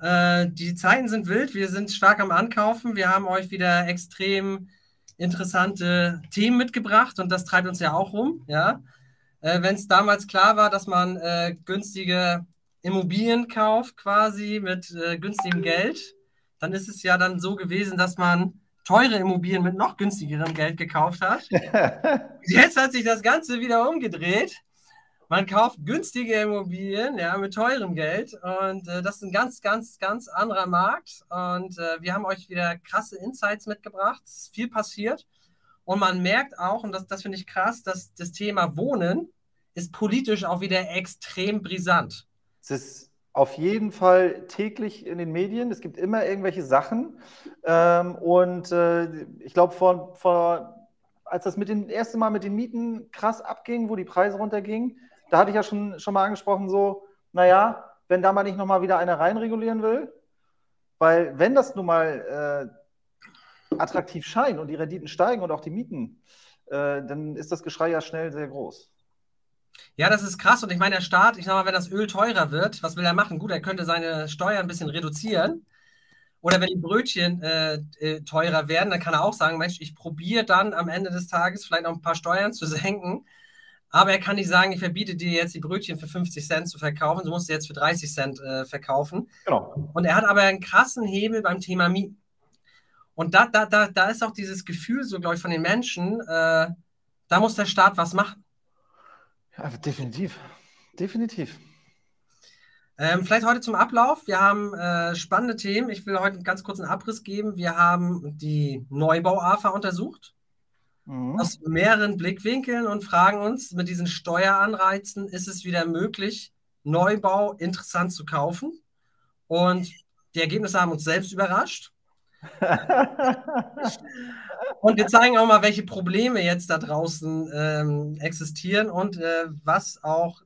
Äh, die Zeiten sind wild, wir sind stark am Ankaufen. Wir haben euch wieder extrem interessante Themen mitgebracht und das treibt uns ja auch rum. Ja? Äh, Wenn es damals klar war, dass man äh, günstige Immobilien kauft, quasi mit äh, günstigem Geld, dann ist es ja dann so gewesen, dass man teure Immobilien mit noch günstigerem Geld gekauft hat. Jetzt hat sich das Ganze wieder umgedreht. Man kauft günstige Immobilien ja, mit teurem Geld und äh, das ist ein ganz, ganz, ganz anderer Markt. Und äh, wir haben euch wieder krasse Insights mitgebracht. Es ist viel passiert. Und man merkt auch, und das, das finde ich krass, dass das Thema Wohnen ist politisch auch wieder extrem brisant. Es ist auf jeden Fall täglich in den Medien. Es gibt immer irgendwelche Sachen. Ähm, und äh, ich glaube, vor, vor, als das mit den ersten Mal mit den Mieten krass abging, wo die Preise runtergingen, da hatte ich ja schon, schon mal angesprochen, so, naja, wenn da mal nicht nochmal wieder einer reinregulieren will, weil wenn das nun mal äh, attraktiv scheint und die Renditen steigen und auch die Mieten, äh, dann ist das Geschrei ja schnell sehr groß. Ja, das ist krass. Und ich meine, der Staat, ich sag mal, wenn das Öl teurer wird, was will er machen? Gut, er könnte seine Steuern ein bisschen reduzieren. Oder wenn die Brötchen äh, äh teurer werden, dann kann er auch sagen, Mensch, ich probiere dann am Ende des Tages vielleicht noch ein paar Steuern zu senken aber er kann nicht sagen, ich verbiete dir jetzt die Brötchen für 50 Cent zu verkaufen, du musst sie jetzt für 30 Cent äh, verkaufen. Genau. Und er hat aber einen krassen Hebel beim Thema Mieten. Und da, da, da, da ist auch dieses Gefühl, so glaube ich, von den Menschen, äh, da muss der Staat was machen. Ja, definitiv. Definitiv. Ähm, vielleicht heute zum Ablauf. Wir haben äh, spannende Themen. Ich will heute einen ganz kurzen Abriss geben. Wir haben die Neubau-AFA untersucht mhm. aus mehreren Blickwinkeln und fragen uns mit diesen Steueranreizen, ist es wieder möglich, Neubau interessant zu kaufen? Und die Ergebnisse haben uns selbst überrascht. und wir zeigen auch mal, welche Probleme jetzt da draußen ähm, existieren und äh, was auch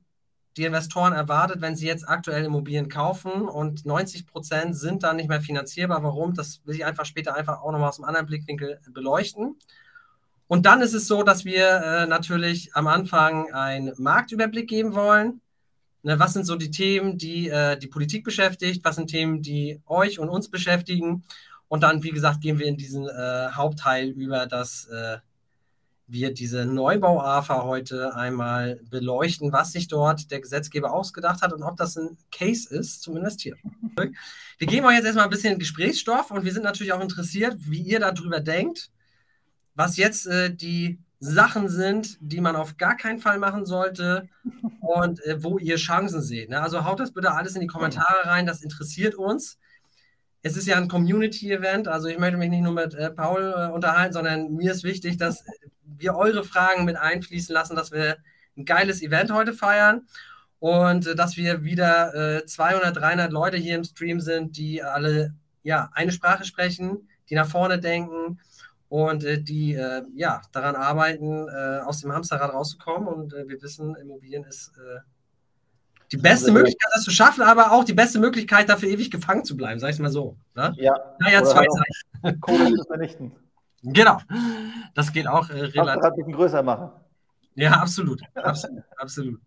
die Investoren erwartet, wenn sie jetzt aktuell Immobilien kaufen und 90 Prozent sind dann nicht mehr finanzierbar. Warum? Das will ich einfach später einfach auch nochmal aus einem anderen Blickwinkel beleuchten. Und dann ist es so, dass wir äh, natürlich am Anfang einen Marktüberblick geben wollen. Ne, was sind so die Themen, die äh, die Politik beschäftigt? Was sind Themen, die euch und uns beschäftigen? Und dann, wie gesagt, gehen wir in diesen äh, Hauptteil über, dass äh, wir diese Neubau-AFA heute einmal beleuchten, was sich dort der Gesetzgeber ausgedacht hat und ob das ein Case ist zum Investieren. Wir geben euch jetzt erstmal ein bisschen Gesprächsstoff und wir sind natürlich auch interessiert, wie ihr darüber denkt was jetzt äh, die Sachen sind, die man auf gar keinen Fall machen sollte und äh, wo ihr Chancen seht. Ne? Also haut das bitte alles in die Kommentare rein, das interessiert uns. Es ist ja ein Community-Event, also ich möchte mich nicht nur mit äh, Paul äh, unterhalten, sondern mir ist wichtig, dass wir eure Fragen mit einfließen lassen, dass wir ein geiles Event heute feiern und äh, dass wir wieder 200, äh, 300 Leute hier im Stream sind, die alle ja, eine Sprache sprechen, die nach vorne denken und äh, die äh, ja, daran arbeiten, äh, aus dem Hamsterrad rauszukommen. Und wir wissen, Immobilien ist die beste Möglichkeit, das zu schaffen, aber auch die beste Möglichkeit, dafür ewig gefangen zu bleiben, sag ich mal so. Ne? Ja. Naja, zwei Seiten. Kohle zu vernichten. Genau. Das geht auch äh, relativ. Ein bisschen größer machen. Ja, absolut. Absolut. absolut.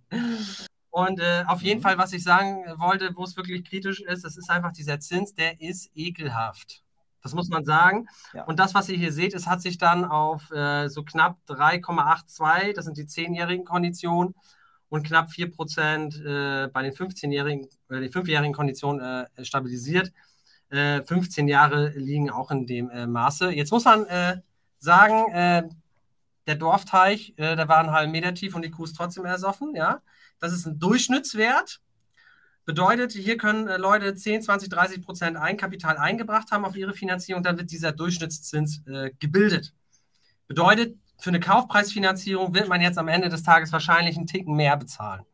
Und äh, auf jeden mhm. Fall, was ich sagen wollte, wo es wirklich kritisch ist, das ist einfach dieser Zins, der ist ekelhaft. Das muss man sagen. Ja. Und das, was ihr hier seht, es hat sich dann auf äh, so knapp 3,82, das sind die 10-jährigen Konditionen, und knapp 4 Prozent äh, bei den 15-jährigen, äh, die 5-jährigen Konditionen äh, stabilisiert. 15 äh, Jahre liegen auch in dem äh, Maße. Jetzt muss man äh, sagen, der Dorfteich, der war ein halben Meter tief und die Kuh ist trotzdem ersoffen. Ja? Das ist ein Durchschnittswert. Bedeutet, hier können äh, Leute 10, 20, 30 Prozent Eigenkapital eingebracht haben auf ihre Finanzierung, dann wird dieser Durchschnittszins äh, gebildet. Bedeutet, für eine Kaufpreisfinanzierung wird man jetzt am Ende des Tages wahrscheinlich einen Ticken mehr bezahlen.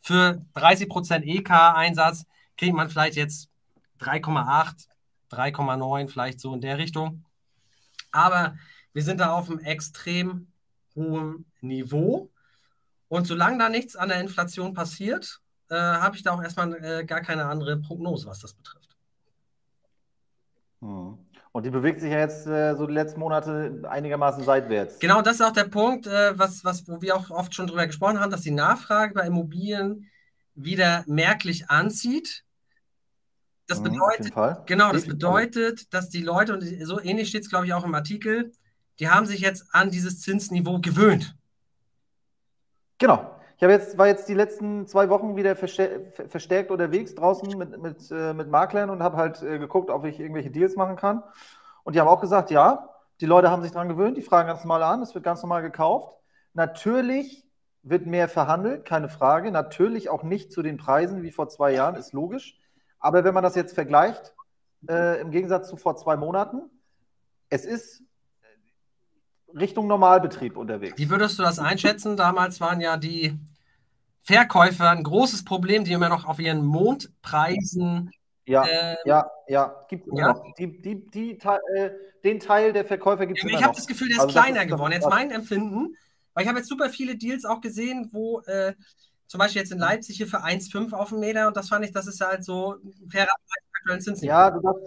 Für 30 Prozent EK-Einsatz kriegt man vielleicht jetzt 3,8, 3,9, vielleicht so in der Richtung. Aber wir sind da auf einem extrem hohen Niveau. Und solange da nichts an der Inflation passiert, äh, habe ich da auch erstmal äh, gar keine andere Prognose, was das betrifft. Hm. Und die bewegt sich ja jetzt äh, so die letzten Monate einigermaßen seitwärts. Genau, das ist auch der Punkt, äh, was, was, wo wir auch oft schon drüber gesprochen haben, dass die Nachfrage bei Immobilien wieder merklich anzieht. Das bedeutet, mhm, genau, das bedeutet, dass die Leute, und so ähnlich steht es, glaube ich, auch im Artikel, die haben sich jetzt an dieses Zinsniveau gewöhnt. Genau. Ich jetzt, war jetzt die letzten zwei Wochen wieder verstärkt unterwegs draußen mit, mit, äh, mit Maklern und habe halt äh, geguckt, ob ich irgendwelche Deals machen kann. Und die haben auch gesagt, ja, die Leute haben sich daran gewöhnt, die fragen ganz normal an, es wird ganz normal gekauft. Natürlich wird mehr verhandelt, keine Frage. Natürlich auch nicht zu den Preisen wie vor zwei Jahren, ist logisch. Aber wenn man das jetzt vergleicht, äh, im Gegensatz zu vor zwei Monaten, es ist Richtung Normalbetrieb unterwegs. Wie würdest du das einschätzen? Damals waren ja die Verkäufer ein großes Problem, die immer noch auf ihren Mondpreisen. Ja, äh, ja, ja, gibt es ja? noch. Die, die, die, äh, den Teil der Verkäufer gibt es noch. Ich habe das Gefühl, der ist also kleiner ist geworden. Jetzt mein Empfinden, weil ich habe jetzt super viele Deals auch gesehen, wo äh, zum Beispiel jetzt in Leipzig hier für 1,5 auf dem Meter und das fand ich, das ist halt so ein fairer Preis. Ja, du darfst,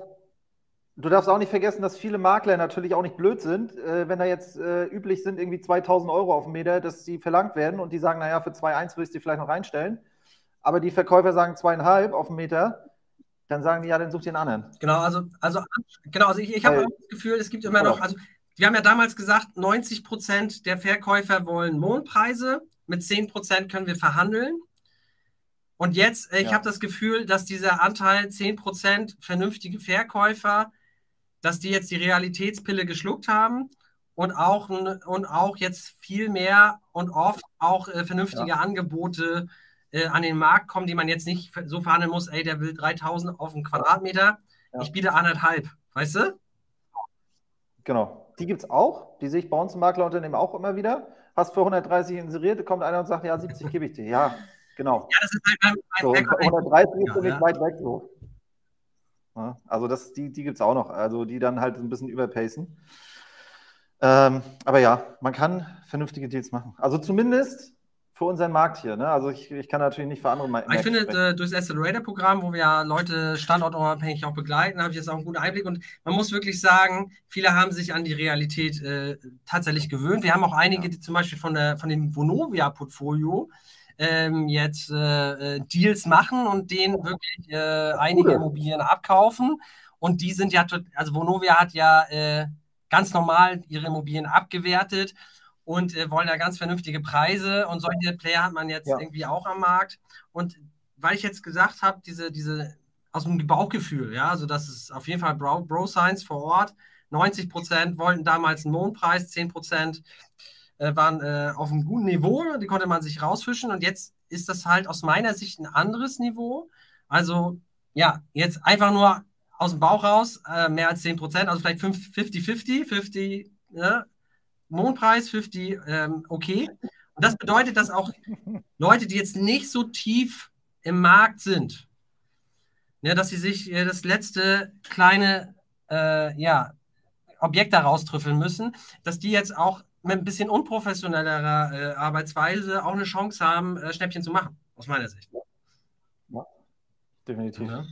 du darfst auch nicht vergessen, dass viele Makler natürlich auch nicht blöd sind, äh, wenn da jetzt äh, üblich sind, irgendwie 2000 Euro auf dem Meter, dass sie verlangt werden und die sagen, naja, für 2,1 würde ich die vielleicht noch reinstellen. Aber die Verkäufer sagen zweieinhalb auf dem Meter, dann sagen die, ja, dann such einen anderen. Genau, also, also, genau, also ich, ich habe das Gefühl, es gibt immer noch, also wir haben ja damals gesagt, 90 Prozent der Verkäufer wollen Mondpreise mit 10 Prozent können wir verhandeln. Und jetzt, äh, ich ja. habe das Gefühl, dass dieser Anteil 10 Prozent vernünftige Verkäufer, dass die jetzt die Realitätspille geschluckt haben und auch, und auch jetzt viel mehr und oft auch äh, vernünftige ja. Angebote äh, an den Markt kommen, die man jetzt nicht so verhandeln muss, ey, der will 3000 auf einen Quadratmeter, ja. ich biete anderthalb, weißt du? Genau, die gibt es auch, die sehe ich bei uns im Maklerunternehmen auch immer wieder hast für 130 inseriert, kommt einer und sagt, ja, 70 gebe ich dir. Ja, genau. Ja, das ist halt beim, so, 130 ist ja, nicht ja. weit weg so. Ja, also das, die, die gibt es auch noch, also die dann halt ein bisschen überpacen. Ähm, aber ja, man kann vernünftige Deals machen. Also zumindest für unseren Markt hier. Ne? Also ich, ich kann natürlich nicht für andere Märkte Ich finde, äh, durch das Accelerator-Programm, wo wir ja Leute standortunabhängig auch begleiten, habe ich jetzt auch einen guten Einblick. Und man muss wirklich sagen, viele haben sich an die Realität äh, tatsächlich gewöhnt. Wir haben auch einige, die zum Beispiel von, der, von dem Vonovia-Portfolio ähm, jetzt äh, äh Deals machen und denen wirklich äh, einige Immobilien abkaufen. Und die sind ja, also Vonovia hat ja äh, ganz normal ihre Immobilien abgewertet und äh, wollen da ganz vernünftige Preise und solche Player hat man jetzt ja. irgendwie auch am Markt. Und weil ich jetzt gesagt habe, diese, diese aus dem Bauchgefühl, ja, also das ist auf jeden Fall Bro, Bro Science vor Ort. 90 Prozent wollten damals einen Mondpreis, 10 Prozent äh, waren äh, auf einem guten Niveau, die konnte man sich rausfischen und jetzt ist das halt aus meiner Sicht ein anderes Niveau. Also ja, jetzt einfach nur aus dem Bauch raus, äh, mehr als 10 Prozent, also vielleicht 50-50, 50, ja, Mondpreis 50, ähm, okay. Und das bedeutet, dass auch Leute, die jetzt nicht so tief im Markt sind, ne, dass sie sich äh, das letzte kleine äh, ja, Objekt da raustrüffeln müssen, dass die jetzt auch mit ein bisschen unprofessionellerer äh, Arbeitsweise auch eine Chance haben, äh, Schnäppchen zu machen, aus meiner Sicht. Ja, definitiv. Ja.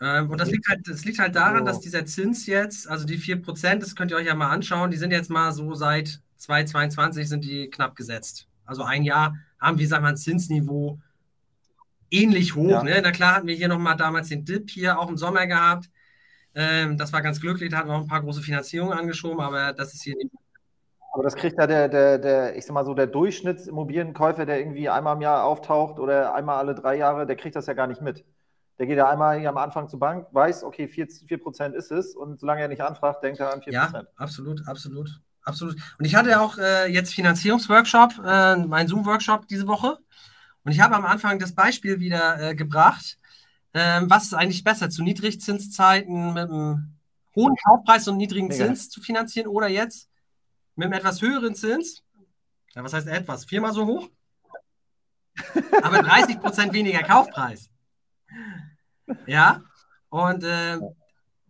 Ähm, und das liegt, halt, das liegt halt daran, dass dieser Zins jetzt, also die 4%, das könnt ihr euch ja mal anschauen, die sind jetzt mal so seit 2022 sind die knapp gesetzt. Also ein Jahr haben wir, sagen wir, ein Zinsniveau ähnlich hoch. Ja. Ne? Na klar hatten wir hier nochmal damals den Dip hier auch im Sommer gehabt. Ähm, das war ganz glücklich, da hatten wir auch ein paar große Finanzierungen angeschoben, aber das ist hier nicht. Aber das kriegt ja der, der, der, ich sag mal so, der Durchschnittsimmobilienkäufer, der irgendwie einmal im Jahr auftaucht oder einmal alle drei Jahre, der kriegt das ja gar nicht mit. Der geht ja einmal am Anfang zur Bank, weiß, okay, 4%, 4 ist es und solange er nicht anfragt, denkt er an 4%. Ja, absolut, absolut, absolut. Und ich hatte auch äh, jetzt Finanzierungsworkshop, äh, meinen Zoom-Workshop diese Woche und ich habe am Anfang das Beispiel wieder äh, gebracht, ähm, was ist eigentlich besser, zu Niedrigzinszeiten mit einem hohen Kaufpreis und niedrigen Mega. Zins zu finanzieren oder jetzt mit einem etwas höheren Zins? Ja, was heißt etwas? Viermal so hoch? Aber 30% weniger Kaufpreis. Ja, und äh,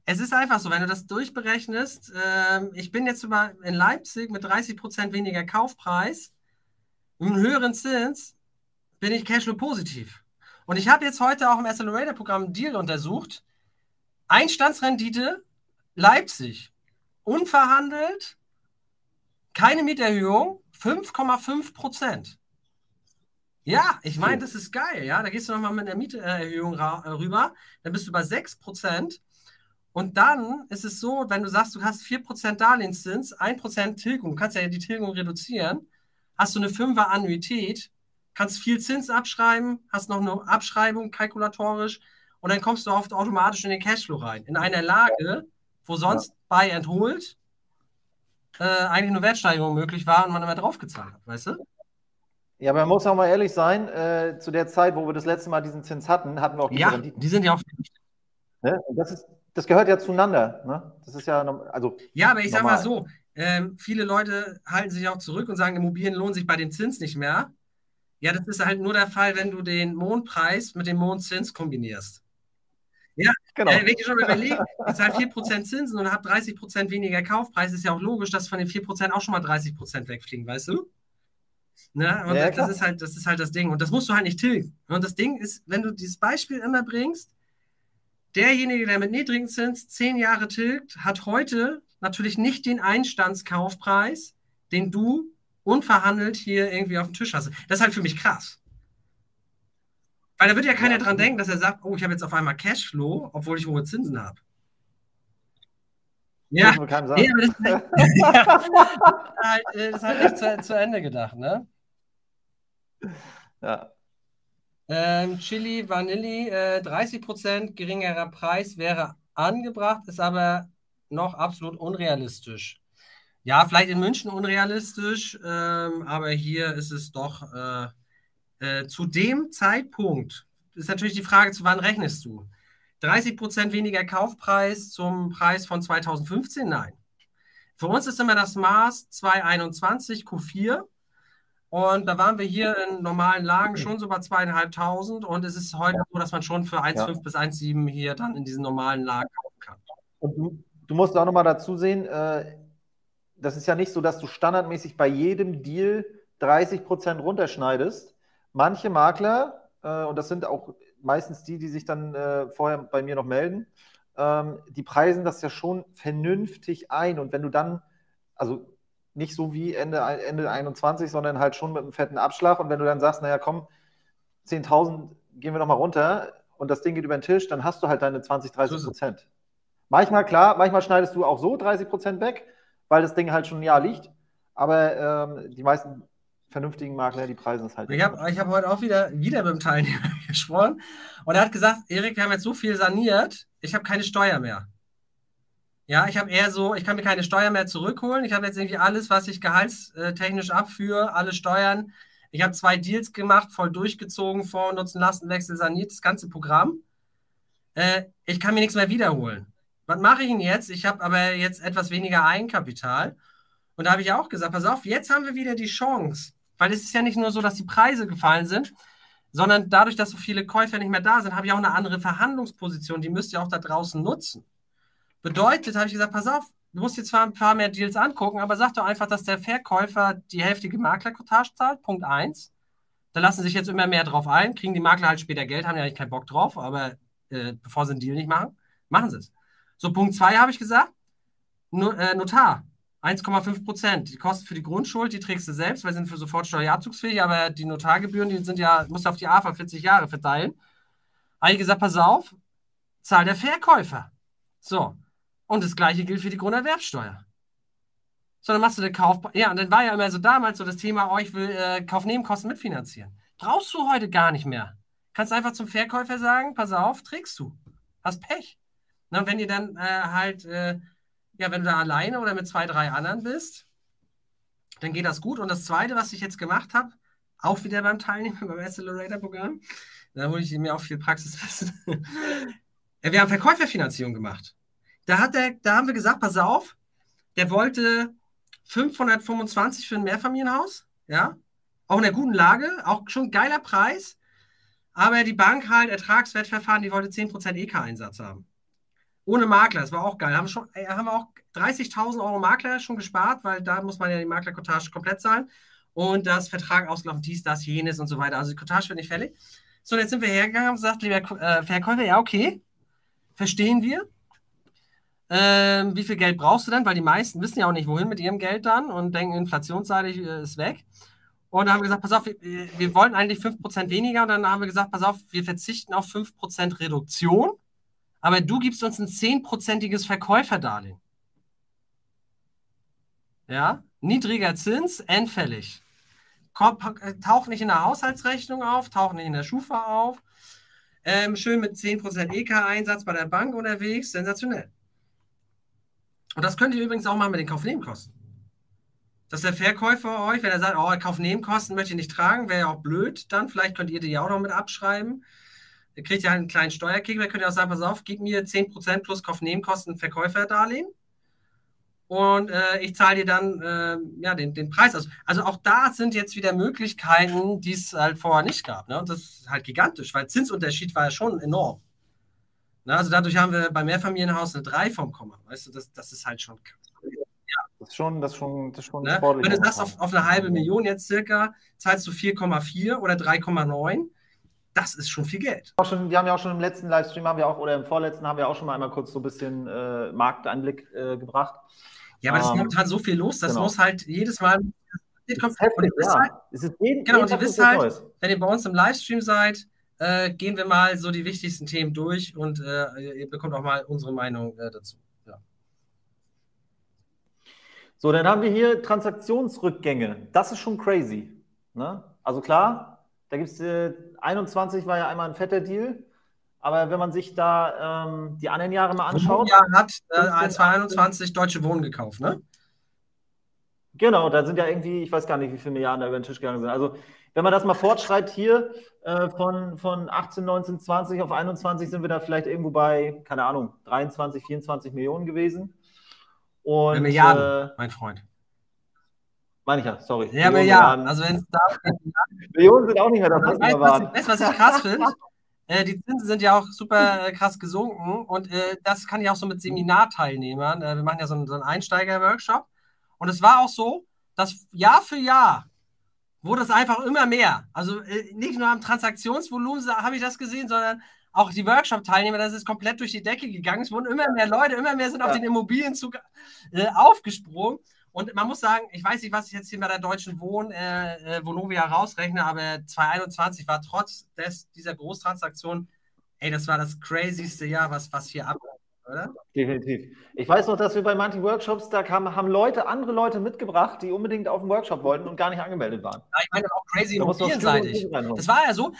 es ist einfach so, wenn du das durchberechnest, äh, ich bin jetzt über in Leipzig mit 30% weniger Kaufpreis, mit einem höheren Zins, bin ich Cashflow positiv. Und ich habe jetzt heute auch im Accelerator-Programm Deal untersucht. Einstandsrendite Leipzig. Unverhandelt, keine Mieterhöhung, 5,5 Prozent. Ja, ich meine, das ist geil, ja. Da gehst du nochmal mit einer Mieterhöhung rüber, dann bist du bei 6%. Und dann ist es so, wenn du sagst, du hast 4% Darlehenszins, 1% Tilgung, du kannst ja die Tilgung reduzieren, hast du eine 5er Annuität, kannst viel Zins abschreiben, hast noch eine Abschreibung kalkulatorisch und dann kommst du oft automatisch in den Cashflow rein. In einer Lage, wo sonst ja. bei entholt äh, eigentlich nur Wertsteigerung möglich war und man immer draufgezahlt hat, weißt du? Ja, aber man muss auch mal ehrlich sein, äh, zu der Zeit, wo wir das letzte Mal diesen Zins hatten, hatten wir auch diese Ja, Renditen. die sind ja auch. Ne? Das, ist, das gehört ja zueinander. Ne? Das ist ja, also. Ja, aber ich normal. sag mal so, ähm, viele Leute halten sich auch zurück und sagen, Immobilien lohnen sich bei dem Zins nicht mehr. Ja, das ist halt nur der Fall, wenn du den Mondpreis mit dem Mondzins kombinierst. Ja, genau. Äh, wenn ich schon überlege, ich zahle 4% Zinsen und habe 30% weniger Kaufpreis, ist ja auch logisch, dass von den 4% auch schon mal 30% wegfliegen, weißt du? Ne? Und ja, das, ist halt, das ist halt das Ding. Und das musst du halt nicht tilgen. Und das Ding ist, wenn du dieses Beispiel immer bringst, derjenige, der mit niedrigen Zins zehn Jahre tilgt, hat heute natürlich nicht den Einstandskaufpreis, den du unverhandelt hier irgendwie auf dem Tisch hast. Das ist halt für mich krass. Weil da wird ja keiner dran denken, dass er sagt, oh, ich habe jetzt auf einmal Cashflow, obwohl ich hohe Zinsen habe. Ja, nee, das, ist halt, halt, äh, das ist halt nicht zu, zu Ende gedacht, ne? Ja. Ähm, Chili Vanilli, äh, 30% geringerer Preis wäre angebracht, ist aber noch absolut unrealistisch. Ja, vielleicht in München unrealistisch, ähm, aber hier ist es doch äh, äh, zu dem Zeitpunkt, ist natürlich die Frage, zu wann rechnest du? 30% weniger Kaufpreis zum Preis von 2015? Nein. Für uns ist immer das Maß 221 Q4 und da waren wir hier in normalen Lagen schon so bei zweieinhalbtausend und es ist heute so, dass man schon für 1,5 ja. bis 1,7 hier dann in diesen normalen Lagen kaufen kann. Und du, du musst auch nochmal dazu sehen, äh, das ist ja nicht so, dass du standardmäßig bei jedem Deal 30 Prozent runterschneidest. Manche Makler, äh, und das sind auch meistens die, die sich dann äh, vorher bei mir noch melden, ähm, die preisen das ja schon vernünftig ein. Und wenn du dann, also nicht so wie Ende, Ende 21, sondern halt schon mit einem fetten Abschlag. Und wenn du dann sagst, naja, komm, 10.000 gehen wir nochmal runter und das Ding geht über den Tisch, dann hast du halt deine 20, 30 Prozent. Manchmal, klar, manchmal schneidest du auch so 30 Prozent weg, weil das Ding halt schon ein Jahr liegt. Aber ähm, die meisten vernünftigen Makler, die preisen es halt. Ich habe hab heute auch wieder, wieder mit dem Teilnehmer gesprochen und er hat gesagt, Erik, wir haben jetzt so viel saniert, ich habe keine Steuer mehr. Ja, ich habe eher so, ich kann mir keine Steuer mehr zurückholen. Ich habe jetzt irgendwie alles, was ich gehaltstechnisch abführe, alle Steuern. Ich habe zwei Deals gemacht, voll durchgezogen, Vor- Nutzen, Lastenwechsel saniert, das ganze Programm. Äh, ich kann mir nichts mehr wiederholen. Was mache ich denn jetzt? Ich habe aber jetzt etwas weniger Eigenkapital. Und da habe ich auch gesagt, pass auf, jetzt haben wir wieder die Chance. Weil es ist ja nicht nur so, dass die Preise gefallen sind, sondern dadurch, dass so viele Käufer nicht mehr da sind, habe ich auch eine andere Verhandlungsposition. Die müsst ihr auch da draußen nutzen. Bedeutet, habe ich gesagt, pass auf, du musst dir zwar ein paar mehr Deals angucken, aber sag doch einfach, dass der Verkäufer die heftige Maklerkotage zahlt. Punkt 1. Da lassen sich jetzt immer mehr drauf ein, kriegen die Makler halt später Geld, haben ja eigentlich keinen Bock drauf, aber äh, bevor sie einen Deal nicht machen, machen sie es. So, Punkt 2 habe ich gesagt, äh, Notar. 1,5 Prozent. Die Kosten für die Grundschuld, die trägst du selbst, weil sie sind für Sofortsteuerabzugsfähig, aber die Notargebühren, die sind ja, musst du auf die AFA 40 Jahre verteilen. Habe ich gesagt, pass auf, zahl der Verkäufer. So, und das gleiche gilt für die Grunderwerbsteuer. Sondern machst du den Kauf. Ja, und dann war ja immer so damals so das Thema, oh, will äh, Kaufnebenkosten mitfinanzieren. Brauchst du heute gar nicht mehr. Kannst einfach zum Verkäufer sagen, pass auf, trägst du. Hast Pech. Na, wenn ihr dann äh, halt, äh, ja, wenn du da alleine oder mit zwei, drei anderen bist, dann geht das gut. Und das Zweite, was ich jetzt gemacht habe, auch wieder beim Teilnehmen beim Accelerator-Programm, da hole ich mir auch viel Praxiswissen. wir haben Verkäuferfinanzierung gemacht. Da, hat der, da haben wir gesagt, pass auf, der wollte 525 für ein Mehrfamilienhaus, ja, auch in einer guten Lage, auch schon geiler Preis, aber die Bank halt, Ertragswertverfahren, die wollte 10% EK-Einsatz haben. Ohne Makler, das war auch geil. Haben, schon, äh, haben auch 30.000 Euro Makler schon gespart, weil da muss man ja die Maklerkotage komplett zahlen. Und das Vertrag ausgelaufen, dies, das, jenes und so weiter. Also die Kotage wird nicht fällig. So, und jetzt sind wir hergegangen und gesagt, lieber äh, Verkäufer, ja, okay, verstehen wir. Ähm, wie viel Geld brauchst du denn? Weil die meisten wissen ja auch nicht, wohin mit ihrem Geld dann und denken, inflationsseitig äh, ist weg. Und dann haben wir gesagt, pass auf, wir, wir wollten eigentlich 5% weniger. Und dann haben wir gesagt, pass auf, wir verzichten auf 5% Reduktion. Aber du gibst uns ein 10%iges Verkäuferdarlehen. Ja, niedriger Zins, endfällig. Taucht nicht in der Haushaltsrechnung auf, taucht nicht in der Schufa auf. Ähm, schön mit 10% EK-Einsatz bei der Bank unterwegs, sensationell. Und das könnt ihr übrigens auch mal mit den Kaufnebenkosten. Dass der Verkäufer euch, wenn er sagt, oh, Kaufnebenkosten möchte ich nicht tragen, wäre ja auch blöd, dann vielleicht könnt ihr die auch noch mit abschreiben. Ihr kriegt ja halt einen kleinen Steuerkick, dann könnt ihr auch sagen, pass auf, gib mir 10% plus Kaufnebenkosten Verkäuferdarlehen und äh, ich zahle dir dann äh, ja, den, den Preis aus. Also auch da sind jetzt wieder Möglichkeiten, die es halt vorher nicht gab. Ne? Und das ist halt gigantisch, weil Zinsunterschied war ja schon enorm. Ne? Also dadurch haben wir beim Mehrfamilienhaus eine 3 vom Komma. Weißt du, das, das ist halt schon Das ist schon, das ist schon, das ist schon ne? Wenn du sagst, auf, auf eine halbe Million jetzt circa, zahlst du 4,4 oder 3,9 das ist schon viel Geld. Wir haben ja auch schon im letzten Livestream haben wir auch, oder im vorletzten haben wir auch schon mal einmal kurz so ein bisschen äh, Markteinblick äh, gebracht. Ja, aber es ist momentan so viel los, das genau. muss halt jedes Mal. Kommt, heftig, ja. halt, es ist jeden, genau, jeden und ihr wisst halt, Neues. wenn ihr bei uns im Livestream seid, äh, gehen wir mal so die wichtigsten Themen durch und äh, ihr bekommt auch mal unsere Meinung äh, dazu. Ja. So, dann haben wir hier Transaktionsrückgänge. Das ist schon crazy. Ne? Also klar, da gibt es äh, 21 war ja einmal ein fetter Deal. Aber wenn man sich da ähm, die anderen Jahre mal anschaut. Ja, hat äh, 2021 Deutsche Wohnen gekauft, ne? Genau, da sind ja irgendwie, ich weiß gar nicht, wie viele Milliarden da über den Tisch gegangen sind. Also, wenn man das mal fortschreibt hier, äh, von, von 18, 19, 20 auf 21 sind wir da vielleicht irgendwo bei, keine Ahnung, 23, 24 Millionen gewesen. Und, Milliarden, äh, mein Freund. Meine ich ja, sorry. Ja, Millionen. Milliarden. Also, wenn es da. Millionen sind auch nicht mehr das, was wir waren. Weißt du, was ich krass finde? Äh, die Zinsen sind ja auch super äh, krass gesunken und äh, das kann ich auch so mit Seminarteilnehmern. Äh, wir machen ja so einen, so einen Einsteiger-Workshop und es war auch so, dass Jahr für Jahr wurde es einfach immer mehr. Also nicht nur am Transaktionsvolumen habe ich das gesehen, sondern auch die Workshop-Teilnehmer, das ist komplett durch die Decke gegangen. Es wurden immer mehr Leute, immer mehr sind ja. auf den Immobilienzug aufgesprungen. Und man muss sagen, ich weiß nicht, was ich jetzt hier bei der Deutschen Wohn, äh, äh Vonovia rausrechne, aber 2021 war trotz des, dieser Großtransaktion, ey, das war das crazyste Jahr, was, was hier abläuft. Oder? Definitiv. Ich weiß noch, dass wir bei manchen Workshops, da kamen, haben Leute, andere Leute mitgebracht, die unbedingt auf den Workshop wollten und gar nicht angemeldet waren. Ja, ich meine auch crazy immobilienseitig. Das war ja so,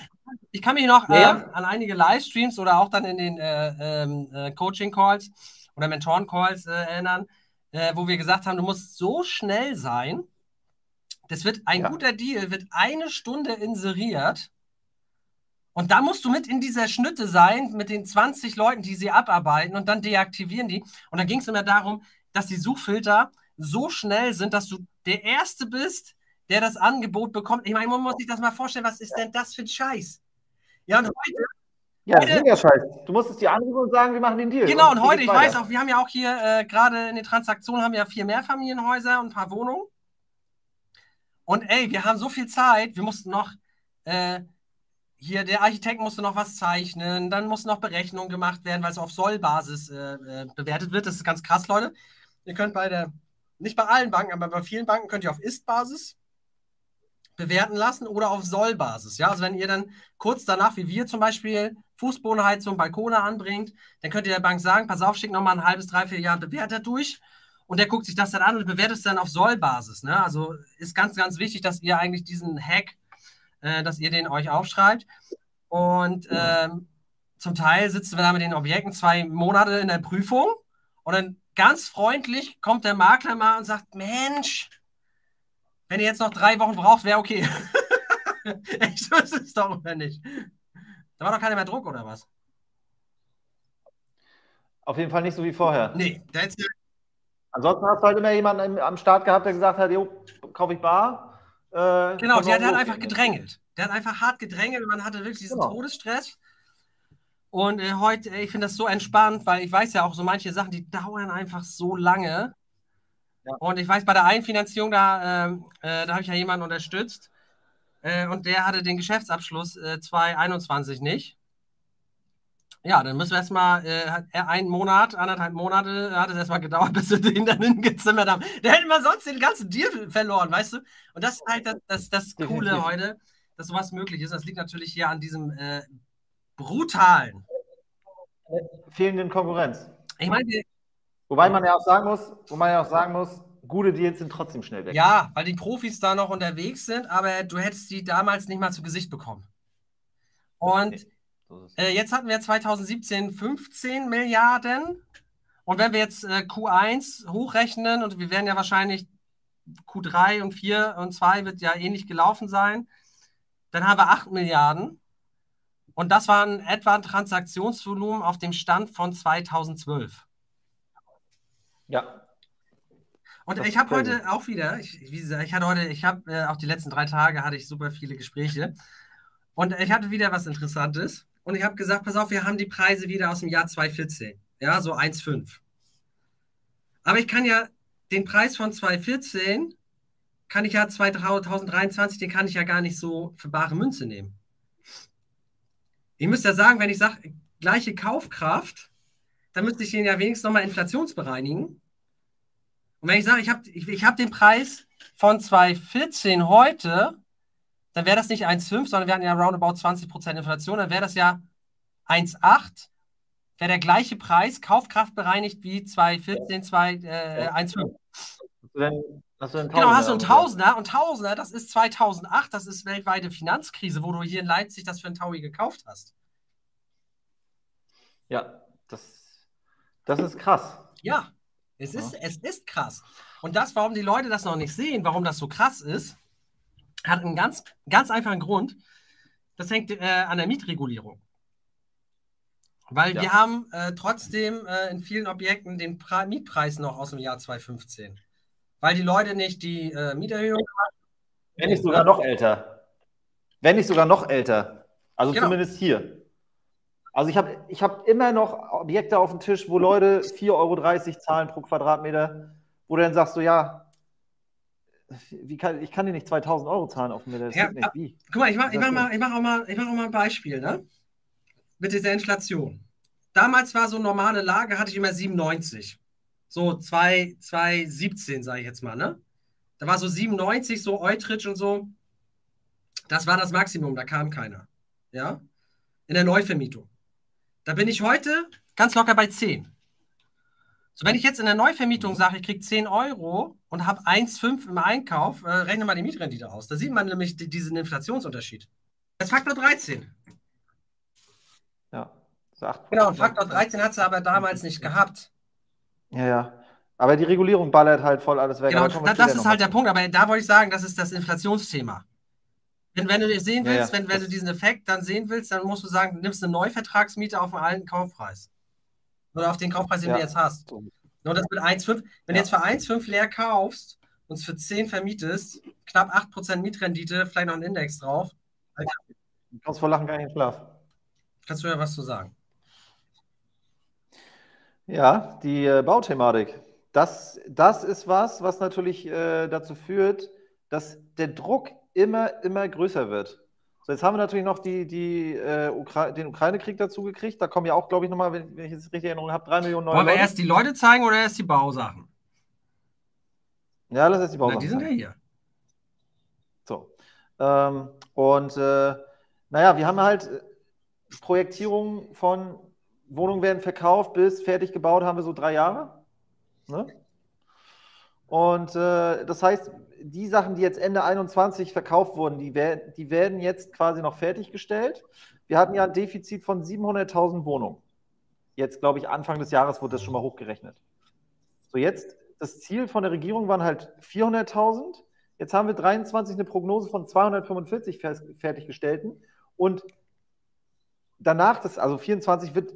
ich kann mich noch ja. ähm, an einige Livestreams oder auch dann in den äh, ähm, äh, Coaching-Calls oder Mentoren-Calls äh, erinnern, äh, wo wir gesagt haben, du musst so schnell sein. Das wird ein ja. guter Deal, wird eine Stunde inseriert. Und da musst du mit in dieser Schnitte sein, mit den 20 Leuten, die sie abarbeiten und dann deaktivieren die. Und dann ging es immer darum, dass die Suchfilter so schnell sind, dass du der Erste bist, der das Angebot bekommt. Ich meine, man muss sich das mal vorstellen, was ist denn das für ein Scheiß? Ja, und heute ja, das ist ja scheiße. Du musstest die anrufen und sagen, wir machen den Deal. Genau, und, und heute, ich weiter. weiß auch, wir haben ja auch hier äh, gerade in den Transaktionen haben wir ja vier Mehrfamilienhäuser und ein paar Wohnungen. Und ey, wir haben so viel Zeit, wir mussten noch, äh, hier, der Architekt musste noch was zeichnen, dann mussten noch Berechnungen gemacht werden, weil es auf Sollbasis äh, äh, bewertet wird. Das ist ganz krass, Leute. Ihr könnt bei der, nicht bei allen Banken, aber bei vielen Banken könnt ihr auf Ist-Basis bewerten lassen oder auf Sollbasis. Ja, also wenn ihr dann kurz danach, wie wir zum Beispiel, Fußbodenheizung, Balkone anbringt, dann könnt ihr der Bank sagen, pass auf, schick nochmal ein halbes, drei, vier Jahre Bewerter durch und der guckt sich das dann an und bewertet es dann auf Sollbasis. Ne? Also ist ganz, ganz wichtig, dass ihr eigentlich diesen Hack, äh, dass ihr den euch aufschreibt. Und ähm, zum Teil sitzen wir da mit den Objekten zwei Monate in der Prüfung und dann ganz freundlich kommt der Makler mal und sagt, Mensch, wenn ihr jetzt noch drei Wochen braucht, wäre okay. So ist es doch, oder nicht? Da war doch keiner mehr Druck, oder was? Auf jeden Fall nicht so wie vorher. Nee, that's it. Ansonsten hast du halt immer jemanden am Start gehabt, der gesagt hat, jo, kaufe ich bar. Äh, genau, der, der hat einfach gedrängelt. Der hat einfach hart gedrängelt und man hatte wirklich diesen genau. Todesstress. Und äh, heute, ich finde das so entspannt, weil ich weiß ja auch, so manche Sachen, die dauern einfach so lange. Ja. Und ich weiß, bei der Einfinanzierung, da, ähm, äh, da habe ich ja jemanden unterstützt. Äh, und der hatte den Geschäftsabschluss äh, 2021 nicht. Ja, dann müssen wir erstmal äh, einen Monat, anderthalb Monate hat es erstmal gedauert, bis wir den dann hingezimmert haben. Da hätten wir sonst den ganzen Deal verloren, weißt du? Und das ist halt das, das, das Coole heute, dass sowas möglich ist. Das liegt natürlich hier an diesem äh, brutalen. Fehlenden Konkurrenz. Ich meine, wobei man ja auch sagen muss, wo man ja auch sagen muss, gute Deals sind trotzdem schnell weg. Ja, weil die Profis da noch unterwegs sind, aber du hättest die damals nicht mal zu Gesicht bekommen. Und okay. Äh, jetzt hatten wir 2017 15 Milliarden. Und wenn wir jetzt äh, Q1 hochrechnen, und wir werden ja wahrscheinlich Q3 und 4 und 2 wird ja ähnlich gelaufen sein, dann haben wir 8 Milliarden. Und das war ein etwa ein Transaktionsvolumen auf dem Stand von 2012. Ja. Und das ich habe heute auch wieder, ich, wie gesagt, ich hatte heute, ich habe äh, auch die letzten drei Tage hatte ich super viele Gespräche. Und ich hatte wieder was Interessantes. Und ich habe gesagt, pass auf, wir haben die Preise wieder aus dem Jahr 2014. Ja, so 1,5. Aber ich kann ja den Preis von 2014, kann ich ja 2023, den kann ich ja gar nicht so für bare Münze nehmen. Ich müsste ja sagen, wenn ich sage, gleiche Kaufkraft, dann müsste ich den ja wenigstens nochmal inflationsbereinigen. Und wenn ich sage, ich habe ich, ich hab den Preis von 2014 heute dann wäre das nicht 1,5, sondern wir hatten ja roundabout 20% Inflation, dann wäre das ja 1,8, wäre der gleiche Preis, Kaufkraft bereinigt wie 2014, 2, äh, 1,5. Hast du genau, hast du einen Tausender und Tausender, das ist 2008, das ist weltweite Finanzkrise, wo du hier in Leipzig das für einen Taui gekauft hast. Ja, das, das ist krass. Ja, es, ja. Ist, es ist krass. Und das, warum die Leute das noch nicht sehen, warum das so krass ist, hat einen ganz, ganz einfachen Grund. Das hängt äh, an der Mietregulierung. Weil ja. wir haben äh, trotzdem äh, in vielen Objekten den pra Mietpreis noch aus dem Jahr 2015. Weil die Leute nicht die äh, Mieterhöhung haben. Wenn nicht sogar noch älter. Wenn nicht sogar noch älter. Also genau. zumindest hier. Also ich habe ich hab immer noch Objekte auf dem Tisch, wo Leute 4,30 Euro zahlen pro Quadratmeter, wo du dann sagst, so ja, kann, ich kann dir nicht 2000 Euro zahlen auf mir. Das ja, nicht. Wie? Guck mal, ich mache mach mal, mach auch, mal, mach auch mal ein Beispiel, ne? Mit dieser Inflation. Damals war so normale Lage, hatte ich immer 97. So 2017, sage ich jetzt mal, ne? Da war so 97, so Eutrich und so. Das war das Maximum, da kam keiner. Ja? In der Neuvermietung. Da bin ich heute ganz locker bei 10. So, wenn ich jetzt in der Neuvermietung sage, ich kriege 10 Euro und habe 1,5 im Einkauf, äh, rechne mal die Mietrendite aus. Da sieht man nämlich die, diesen Inflationsunterschied. Das ist Faktor 13. Ja. So genau, und Faktor 13 hat sie aber damals nicht gehabt. Ja, ja. Aber die Regulierung ballert halt voll alles weg. Genau, da, das ist halt der Punkt. Aber da wollte ich sagen, das ist das Inflationsthema. Wenn, wenn du sehen willst, ja, ja. Wenn, wenn du diesen Effekt dann sehen willst, dann musst du sagen, du nimmst eine Neuvertragsmiete auf einen alten Kaufpreis. Oder auf den Kaufpreis, den ja. du jetzt hast. Nur das mit 1,5. Wenn du jetzt für 1,5 leer kaufst und es für 10 vermietest, knapp 8% Mietrendite, vielleicht noch ein Index drauf. Alter. Du kannst vor Lachen gar nicht schlafen. Kannst du ja was zu sagen? Ja, die äh, Bauthematik. Das, das ist was, was natürlich äh, dazu führt, dass der Druck immer, immer größer wird. So, jetzt haben wir natürlich noch die, die, äh, Ukra den Ukraine-Krieg dazu gekriegt. Da kommen ja auch, glaube ich, nochmal, wenn, wenn ich es richtig Erinnerung habe, drei Millionen neue Wollen wir erst die Leute zeigen oder erst die Bausachen? Ja, lass erst die Bausachen. Na, die sind ja hier. So. Ähm, und äh, naja, wir haben halt äh, Projektierung von Wohnungen werden verkauft bis fertig gebaut haben wir so drei Jahre. Ne? Und äh, das heißt, die Sachen, die jetzt Ende 21 verkauft wurden, die, wer die werden jetzt quasi noch fertiggestellt. Wir hatten ja ein Defizit von 700.000 Wohnungen. Jetzt, glaube ich, Anfang des Jahres wurde das schon mal hochgerechnet. So, jetzt, das Ziel von der Regierung waren halt 400.000. Jetzt haben wir 23 eine Prognose von 245 fertiggestellten. Und danach, das, also 24 wird,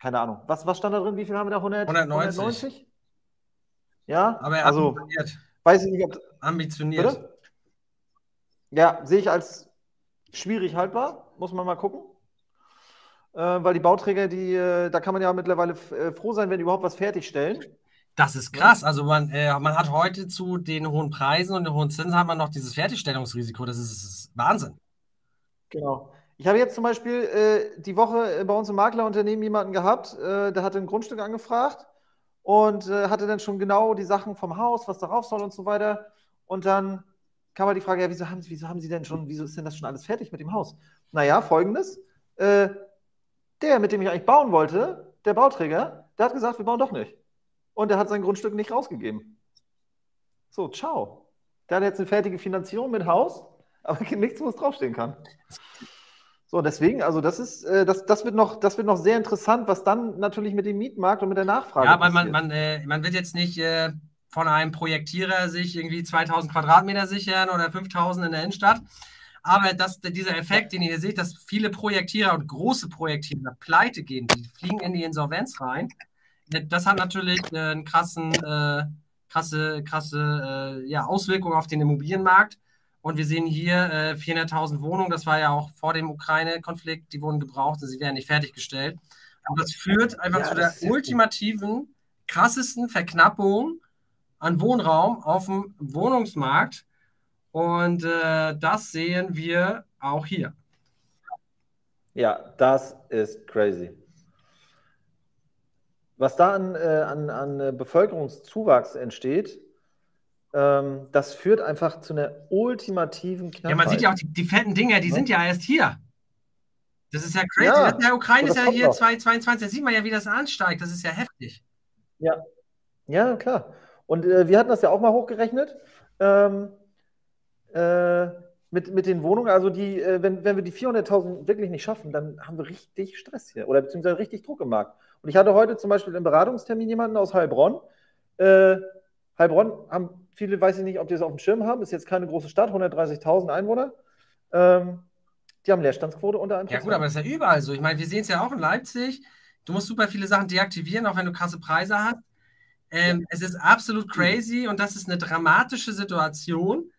keine Ahnung, was, was stand da drin? Wie viel haben wir da? 100, 190. 190? Ja, aber er also, ambitioniert. Weiß ich nicht, ob. Ambitioniert. Bitte? Ja, sehe ich als schwierig haltbar, muss man mal gucken. Äh, weil die Bauträger, die, äh, da kann man ja mittlerweile äh, froh sein, wenn die überhaupt was fertigstellen. Das ist krass. Also man, äh, man hat heute zu den hohen Preisen und den hohen Zinsen hat man noch dieses Fertigstellungsrisiko. Das ist, das ist Wahnsinn. Genau. Ich habe jetzt zum Beispiel äh, die Woche bei uns im Maklerunternehmen jemanden gehabt, äh, der hatte ein Grundstück angefragt und äh, hatte dann schon genau die Sachen vom Haus, was darauf soll und so weiter. Und dann kam halt die Frage, ja, wieso haben, wieso haben Sie denn schon, wieso ist denn das schon alles fertig mit dem Haus? Naja, folgendes. Äh, der, mit dem ich eigentlich bauen wollte, der Bauträger, der hat gesagt, wir bauen doch nicht. Und der hat sein Grundstück nicht rausgegeben. So, ciao. Der hat jetzt eine fertige Finanzierung mit Haus, aber nichts, wo es draufstehen kann. So, deswegen, also das ist, äh, das, das, wird noch, das wird noch sehr interessant, was dann natürlich mit dem Mietmarkt und mit der Nachfrage Ja, man, man, man, äh, man wird jetzt nicht äh, von einem Projektierer sich irgendwie 2000 Quadratmeter sichern oder 5000 in der Innenstadt. Aber das, dieser Effekt, den ihr seht, dass viele Projektierer und große Projektierer pleite gehen, die fliegen in die Insolvenz rein, das hat natürlich einen krassen, äh, krasse, krasse äh, ja, Auswirkungen auf den Immobilienmarkt. Und wir sehen hier äh, 400.000 Wohnungen. Das war ja auch vor dem Ukraine-Konflikt. Die wurden gebraucht und sie werden nicht fertiggestellt. Und das führt einfach ja, zu der ultimativen, krassesten Verknappung an Wohnraum auf dem Wohnungsmarkt. Und äh, das sehen wir auch hier. Ja, das ist crazy. Was da an, äh, an, an Bevölkerungszuwachs entsteht, ähm, das führt einfach zu einer ultimativen Knappheit. Ja, man sieht ja auch die, die fetten Dinger, die ja. sind ja erst hier. Das ist ja crazy. Ja, der Ukraine ist ja hier 2022, da sieht man ja, wie das ansteigt. Das ist ja heftig. Ja, ja klar. Und äh, wir hatten das ja auch mal hochgerechnet. Ähm, äh, mit, mit den Wohnungen, also die, äh, wenn, wenn wir die 400.000 wirklich nicht schaffen, dann haben wir richtig Stress hier oder beziehungsweise richtig Druck im Markt. Und ich hatte heute zum Beispiel im Beratungstermin jemanden aus Heilbronn. Äh, Heilbronn haben viele, weiß ich nicht, ob die es auf dem Schirm haben, ist jetzt keine große Stadt, 130.000 Einwohner. Ähm, die haben Leerstandsquote unter 1%. Ja gut, aber das ist ja überall so. Ich meine, wir sehen es ja auch in Leipzig. Du musst super viele Sachen deaktivieren, auch wenn du krasse Preise hast. Ähm, ja. Es ist absolut crazy und das ist eine dramatische Situation.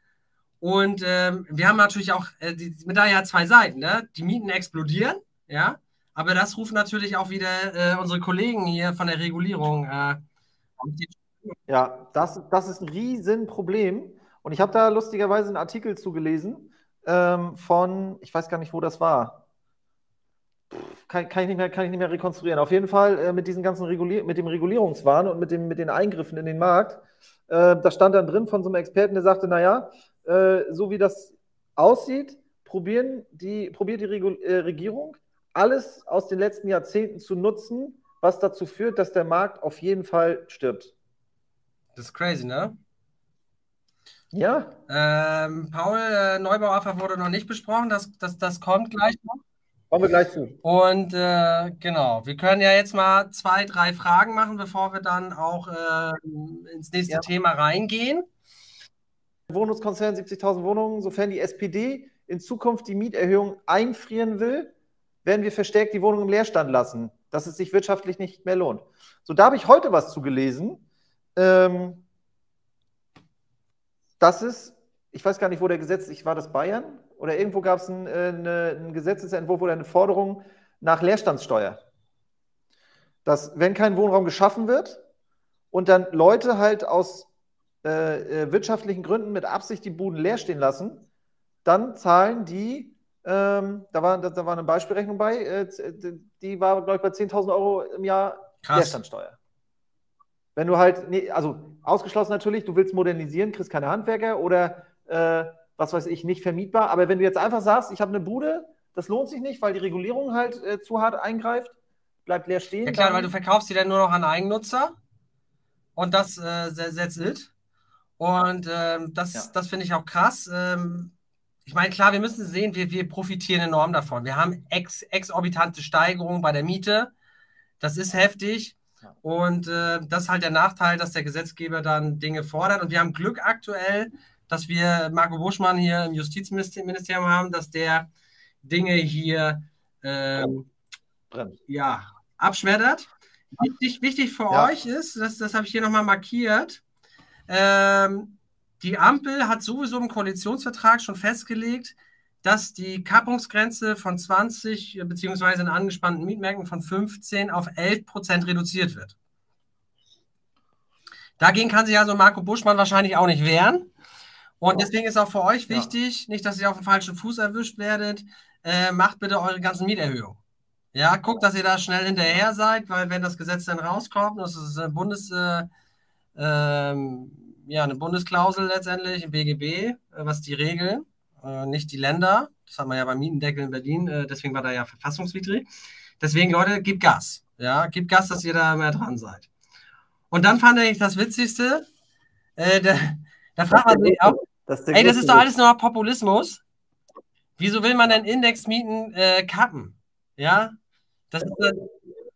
Und ähm, wir haben natürlich auch, äh, die Medaille hat zwei Seiten. Ne? Die Mieten explodieren, ja, aber das ruft natürlich auch wieder äh, unsere Kollegen hier von der Regulierung äh, ja, das, das ist ein Riesenproblem. Und ich habe da lustigerweise einen Artikel zugelesen ähm, von, ich weiß gar nicht, wo das war. Kann, kann, ich nicht mehr, kann ich nicht mehr rekonstruieren. Auf jeden Fall äh, mit diesem ganzen Regulier mit dem Regulierungswahn und mit, dem, mit den Eingriffen in den Markt. Äh, da stand dann drin von so einem Experten, der sagte, naja, äh, so wie das aussieht, probieren die, probiert die Regu äh, Regierung alles aus den letzten Jahrzehnten zu nutzen, was dazu führt, dass der Markt auf jeden Fall stirbt. Das ist crazy, ne? Ja. Ähm, Paul, äh, Neubauaffach wurde noch nicht besprochen, das, das, das kommt gleich noch. Kommen wir gleich zu. Und äh, genau, wir können ja jetzt mal zwei, drei Fragen machen, bevor wir dann auch äh, ins nächste ja. Thema reingehen. Wohnungskonzern 70.000 Wohnungen, sofern die SPD in Zukunft die Mieterhöhung einfrieren will, werden wir verstärkt die Wohnungen im Leerstand lassen, dass es sich wirtschaftlich nicht mehr lohnt. So, da habe ich heute was zugelesen. Ähm, das ist, ich weiß gar nicht, wo der Gesetz, ich war das Bayern oder irgendwo gab es einen, äh, eine, einen Gesetzesentwurf oder eine Forderung nach Leerstandssteuer. Dass, wenn kein Wohnraum geschaffen wird und dann Leute halt aus äh, äh, wirtschaftlichen Gründen mit Absicht die Buden leer stehen lassen, dann zahlen die, ähm, da, war, da, da war eine Beispielrechnung bei, äh, die war, glaube ich, bei 10.000 Euro im Jahr Krass. Leerstandssteuer. Wenn du halt, nee, also ausgeschlossen natürlich, du willst modernisieren, kriegst keine Handwerker oder äh, was weiß ich, nicht vermietbar. Aber wenn du jetzt einfach sagst, ich habe eine Bude, das lohnt sich nicht, weil die Regulierung halt äh, zu hart eingreift, bleibt leer stehen. Ja klar, weil du verkaufst die dann nur noch an Eigennutzer und das äh, setzt it. Und ähm, das, ja. das finde ich auch krass. Ähm, ich meine, klar, wir müssen sehen, wir, wir profitieren enorm davon. Wir haben ex, exorbitante Steigerungen bei der Miete. Das ist heftig. Und äh, das ist halt der Nachteil, dass der Gesetzgeber dann Dinge fordert. Und wir haben Glück aktuell, dass wir Marco Buschmann hier im Justizministerium haben, dass der Dinge hier ähm, ja, abschmettert. Wichtig, wichtig für ja. euch ist, das, das habe ich hier nochmal markiert, ähm, die Ampel hat sowieso im Koalitionsvertrag schon festgelegt, dass die Kappungsgrenze von 20 beziehungsweise in angespannten Mietmärkten von 15 auf 11 Prozent reduziert wird. Dagegen kann sich also Marco Buschmann wahrscheinlich auch nicht wehren. Und deswegen ist auch für euch wichtig, ja. nicht, dass ihr auf dem falschen Fuß erwischt werdet, äh, macht bitte eure ganzen Mieterhöhungen. Ja, guckt, dass ihr da schnell hinterher seid, weil wenn das Gesetz dann rauskommt, das ist eine Bundes, äh, ähm, ja, eine Bundesklausel letztendlich im BGB, äh, was die regeln, äh, nicht die Länder. Das hat man ja beim Mietendeckel in Berlin, äh, deswegen war da ja verfassungswidrig. Deswegen, Leute, gebt Gas. Ja, gebt Gas, dass ihr da mehr dran seid. Und dann fand ich das Witzigste, äh, da, da fragt man sich auch, ey, das ist doch alles nur Populismus. Wieso will man denn Indexmieten äh, kappen? Ja, das ist,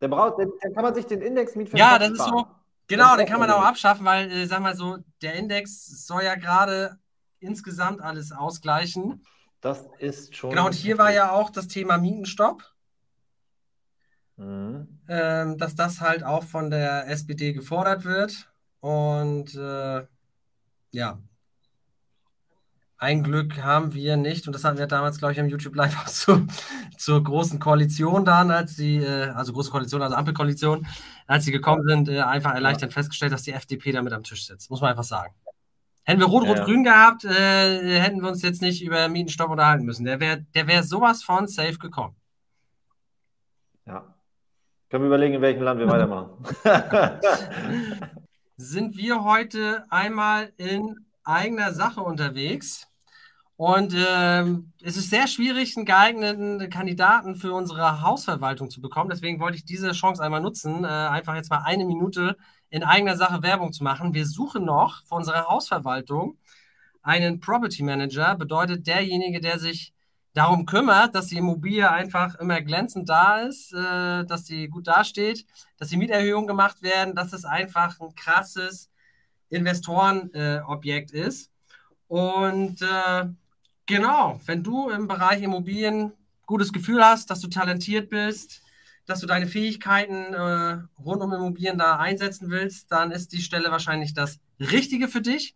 der braucht, dann kann man sich den Index mieten. Ja, das ist so. Genau, den kann man auch abschaffen, weil, äh, sag mal so, der Index soll ja gerade insgesamt alles ausgleichen. Das ist schon. Genau, und hier war ja auch das Thema Mietenstopp. Mhm. Ähm, dass das halt auch von der SPD gefordert wird. Und äh, ja, ein Glück haben wir nicht, und das hatten wir damals, glaube ich, im YouTube Live auch zu, zur großen Koalition dann, als sie, äh, also große Koalition, also Ampelkoalition, als sie gekommen sind, äh, einfach erleichternd festgestellt, dass die FDP damit am Tisch sitzt, muss man einfach sagen. Hätten wir Rot-Rot-Grün ja. gehabt, äh, hätten wir uns jetzt nicht über Mietenstopp unterhalten müssen. Der wäre der wär sowas von safe gekommen. Ja. Können wir überlegen, in welchem Land wir weitermachen. Sind wir heute einmal in eigener Sache unterwegs. Und ähm, es ist sehr schwierig, einen geeigneten Kandidaten für unsere Hausverwaltung zu bekommen. Deswegen wollte ich diese Chance einmal nutzen, äh, einfach jetzt mal eine Minute in eigener Sache Werbung zu machen. Wir suchen noch für unsere Hausverwaltung einen Property Manager, bedeutet derjenige, der sich darum kümmert, dass die Immobilie einfach immer glänzend da ist, äh, dass sie gut dasteht, dass die Mieterhöhungen gemacht werden, dass es einfach ein krasses Investorenobjekt äh, ist. Und äh, genau, wenn du im Bereich Immobilien gutes Gefühl hast, dass du talentiert bist, dass du deine Fähigkeiten äh, rund um Immobilien da einsetzen willst, dann ist die Stelle wahrscheinlich das Richtige für dich.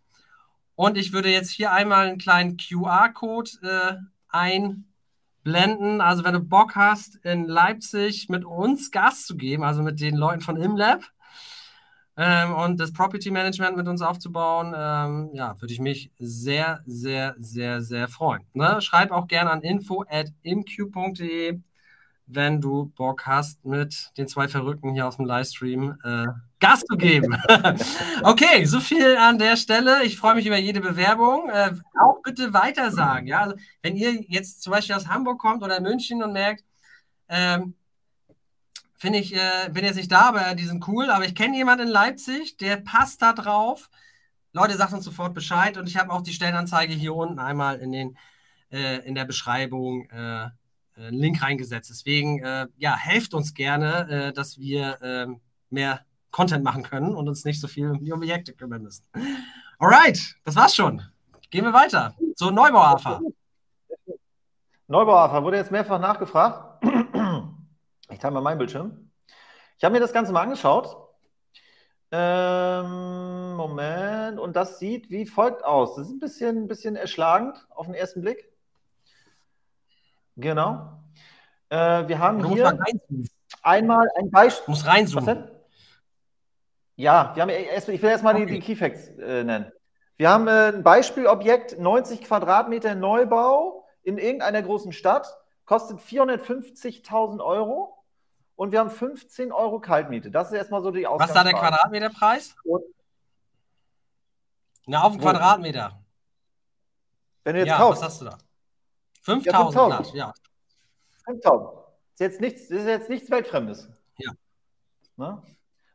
Und ich würde jetzt hier einmal einen kleinen QR-Code äh, einblenden. Also wenn du Bock hast, in Leipzig mit uns Gas zu geben, also mit den Leuten von ImLab, ähm, und das Property Management mit uns aufzubauen, ähm, ja, würde ich mich sehr, sehr, sehr, sehr freuen. Ne? Schreib auch gerne an info at imq.de, wenn du Bock hast, mit den zwei Verrückten hier aus dem Livestream äh, Gas zu geben. okay, so viel an der Stelle. Ich freue mich über jede Bewerbung. Äh, auch bitte weitersagen. Ja? Also, wenn ihr jetzt zum Beispiel aus Hamburg kommt oder München und merkt, ähm, Finde ich, äh, bin jetzt nicht da, aber die sind cool. Aber ich kenne jemanden in Leipzig, der passt da drauf. Leute, sagt uns sofort Bescheid. Und ich habe auch die Stellenanzeige hier unten einmal in, den, äh, in der Beschreibung äh einen Link reingesetzt. Deswegen, äh, ja, helft uns gerne, äh, dass wir ähm, mehr Content machen können und uns nicht so viel um die Objekte kümmern müssen. Alright, das war's schon. Gehen wir weiter. So, Neubau-AFA. Neubau-AFA wurde jetzt mehrfach nachgefragt. Ich teile mal meinen Bildschirm. Ich habe mir das Ganze mal angeschaut. Ähm, Moment. Und das sieht wie folgt aus. Das ist ein bisschen, ein bisschen erschlagend auf den ersten Blick. Genau. Äh, wir haben hier einmal ein Beispiel. Muss reinzoomen. Ja, wir haben erst, ich will erstmal okay. die, die Keyfacts äh, nennen. Wir haben äh, ein Beispielobjekt, 90 Quadratmeter Neubau in irgendeiner großen Stadt, kostet 450.000 Euro und wir haben 15 Euro Kaltmiete. Das ist erstmal so die Ausgangsfrage. Was ist da der Quadratmeterpreis? Na, auf den Quadratmeter. Wenn du jetzt ja, kaufst. was hast du da? 5000 ja. 5000. Ist jetzt nichts, ist jetzt nichts Weltfremdes. Ja. Na?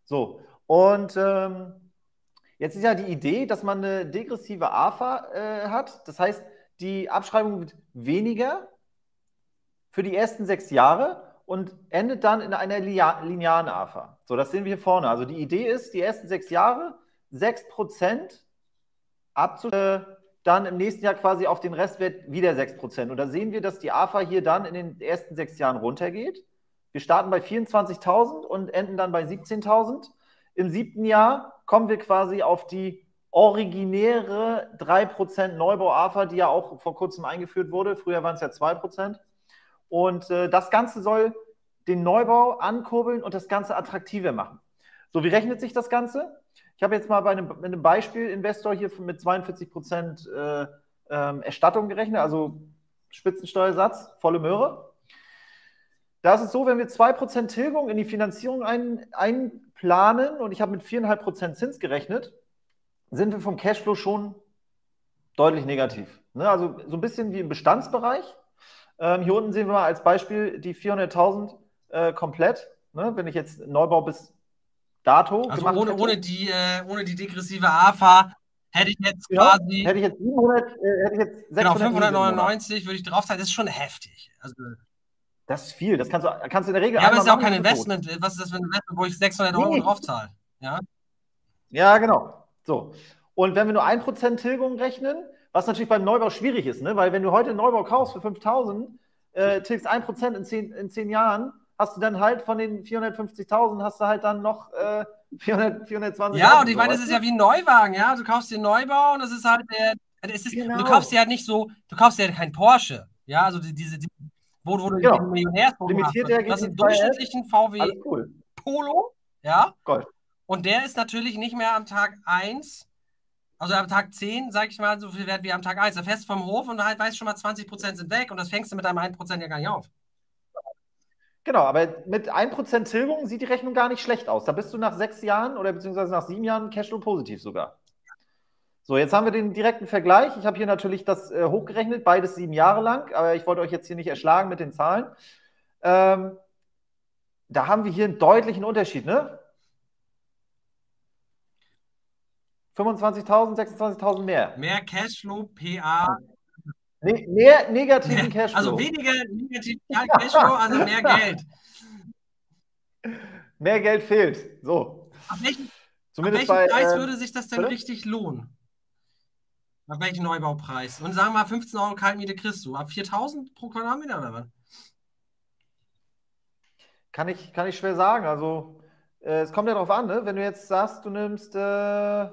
So. Und ähm, jetzt ist ja die Idee, dass man eine degressive AFA äh, hat. Das heißt, die Abschreibung wird weniger für die ersten sechs Jahre und endet dann in einer linearen AFA. So, das sehen wir hier vorne. Also die Idee ist, die ersten sechs Jahre 6% abzu äh, dann im nächsten Jahr quasi auf den Restwert wieder 6%. Und da sehen wir, dass die AFA hier dann in den ersten sechs Jahren runtergeht. Wir starten bei 24.000 und enden dann bei 17.000. Im siebten Jahr kommen wir quasi auf die originäre 3% Neubau-AFA, die ja auch vor kurzem eingeführt wurde. Früher waren es ja 2%. Und äh, das Ganze soll den Neubau ankurbeln und das Ganze attraktiver machen. So, wie rechnet sich das Ganze? Ich habe jetzt mal bei einem, einem Beispiel Investor hier mit 42 Prozent äh, ähm, Erstattung gerechnet, also Spitzensteuersatz, volle Möhre. Da ist es so, wenn wir 2% Tilgung in die Finanzierung ein, einplanen und ich habe mit 4,5% Zins gerechnet, sind wir vom Cashflow schon deutlich negativ. Ne? Also so ein bisschen wie im Bestandsbereich. Ähm, hier unten sehen wir mal als Beispiel die 400.000 äh, komplett. Ne? Wenn ich jetzt Neubau bis dato also gemacht ohne, hätte. Ohne die, äh, ohne die degressive AFA hätte ich jetzt ja, quasi. Hätte ich jetzt 700, äh, hätte ich jetzt 600 Genau, 599 würde ich drauf zahlen. Das ist schon heftig. Also, das ist viel. Das kannst du, kannst du in der Regel. Ja, aber das ist ja auch kein Investment. Was ist das für ein Investment, wo ich 600 Euro nee. drauf zahle? Ja? ja, genau. So. Und wenn wir nur 1% Tilgung rechnen, was natürlich beim Neubau schwierig ist, ne? weil wenn du heute einen Neubau kaufst für 5000, äh, tilgst 1% in 10, in 10 Jahren, hast du dann halt von den 450.000 hast du halt dann noch äh, 400, 420. Ja, und ich meine, das ist ja wie ein Neuwagen, ja. Du kaufst den Neubau und das ist halt der. Ist, genau. Du kaufst ja nicht so, du kaufst ja kein Porsche, ja, also diese, die, wo, wo du genau. den Millionärsbogen Limitiert hast. Das ist ein durchschnittlichen VW cool. Polo, ja. Gold. Und der ist natürlich nicht mehr am Tag 1, also am Tag 10, sag ich mal, so viel wert wie am Tag 1. Da fährst vom Hof und halt weißt schon mal, 20% sind weg und das fängst du mit deinem 1% ja gar nicht auf. Genau, aber mit 1% Tilgung sieht die Rechnung gar nicht schlecht aus. Da bist du nach sechs Jahren oder beziehungsweise nach sieben Jahren Cashflow positiv sogar. So, jetzt haben wir den direkten Vergleich. Ich habe hier natürlich das äh, hochgerechnet, beides sieben Jahre lang, aber ich wollte euch jetzt hier nicht erschlagen mit den Zahlen. Ähm, da haben wir hier einen deutlichen Unterschied, ne? 25.000, 26.000 mehr. Mehr Cashflow, PA, Ne mehr negativen Cashflow. Also weniger negativen Cashflow, also mehr Geld. Mehr Geld fehlt. So. Ab welchem, Zumindest ab welchem bei, Preis äh, würde sich das denn bitte? richtig lohnen? Ab welchem Neubaupreis? Und sagen wir mal 15 Euro Kaltmiete kriegst du. Ab 4000 pro Quadratmeter oder was? Kann ich, kann ich schwer sagen. Also, äh, es kommt ja darauf an, ne? wenn du jetzt sagst, du nimmst äh,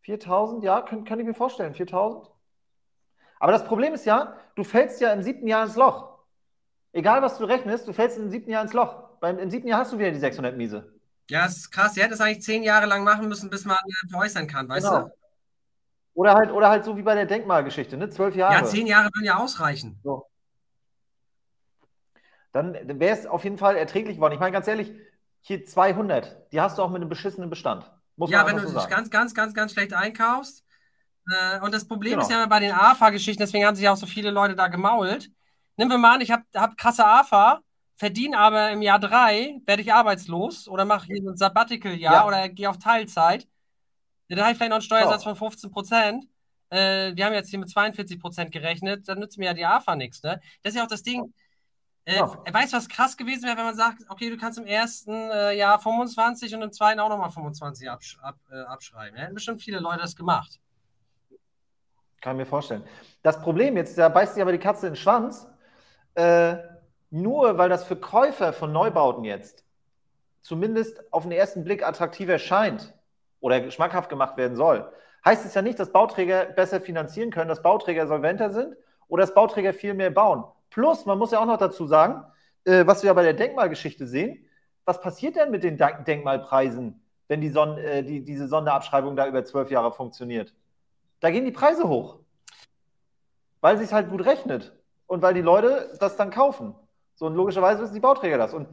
4000, ja, kann, kann ich mir vorstellen, 4000. Aber das Problem ist ja, du fällst ja im siebten Jahr ins Loch. Egal, was du rechnest, du fällst im siebten Jahr ins Loch. Beim, Im siebten Jahr hast du wieder die 600 Miese. Ja, das ist krass. Sie hätte es eigentlich zehn Jahre lang machen müssen, bis man veräußern kann, weißt genau. du? Oder halt, oder halt so wie bei der Denkmalgeschichte, ne? Zwölf Jahre. Ja, zehn Jahre würden ja ausreichen. So. Dann wäre es auf jeden Fall erträglich geworden. Ich meine, ganz ehrlich, hier 200, die hast du auch mit einem beschissenen Bestand. Muss ja, wenn du so dich ganz, ganz, ganz, ganz schlecht einkaufst, äh, und das Problem genau. ist ja bei den AFA-Geschichten, deswegen haben sich auch so viele Leute da gemault. Nehmen wir mal an, ich habe hab krasse AFA, verdiene aber im Jahr drei, werde ich arbeitslos oder mache hier ein Sabbatical-Jahr ja. oder gehe auf Teilzeit. Dann habe ich vielleicht noch einen Steuersatz oh. von 15 Prozent. Äh, wir haben jetzt hier mit 42 Prozent gerechnet, dann nützt mir ja die AFA nichts. Ne? Das ist ja auch das Ding. Äh, ja. Weißt du, was krass gewesen wäre, wenn man sagt, okay, du kannst im ersten äh, Jahr 25 und im zweiten auch nochmal 25 absch ab, äh, abschreiben. Hätten bestimmt viele Leute das gemacht. Kann mir vorstellen. Das Problem jetzt, da beißt sich aber die Katze in den Schwanz, äh, nur weil das für Käufer von Neubauten jetzt zumindest auf den ersten Blick attraktiv erscheint oder geschmackhaft gemacht werden soll, heißt es ja nicht, dass Bauträger besser finanzieren können, dass Bauträger solventer sind oder dass Bauträger viel mehr bauen. Plus, man muss ja auch noch dazu sagen, äh, was wir ja bei der Denkmalgeschichte sehen, was passiert denn mit den Denkmalpreisen, wenn die, Son äh, die diese Sonderabschreibung da über zwölf Jahre funktioniert? Da gehen die Preise hoch. Weil es sich halt gut rechnet. Und weil die Leute das dann kaufen. So, und logischerweise wissen die Bauträger das. Und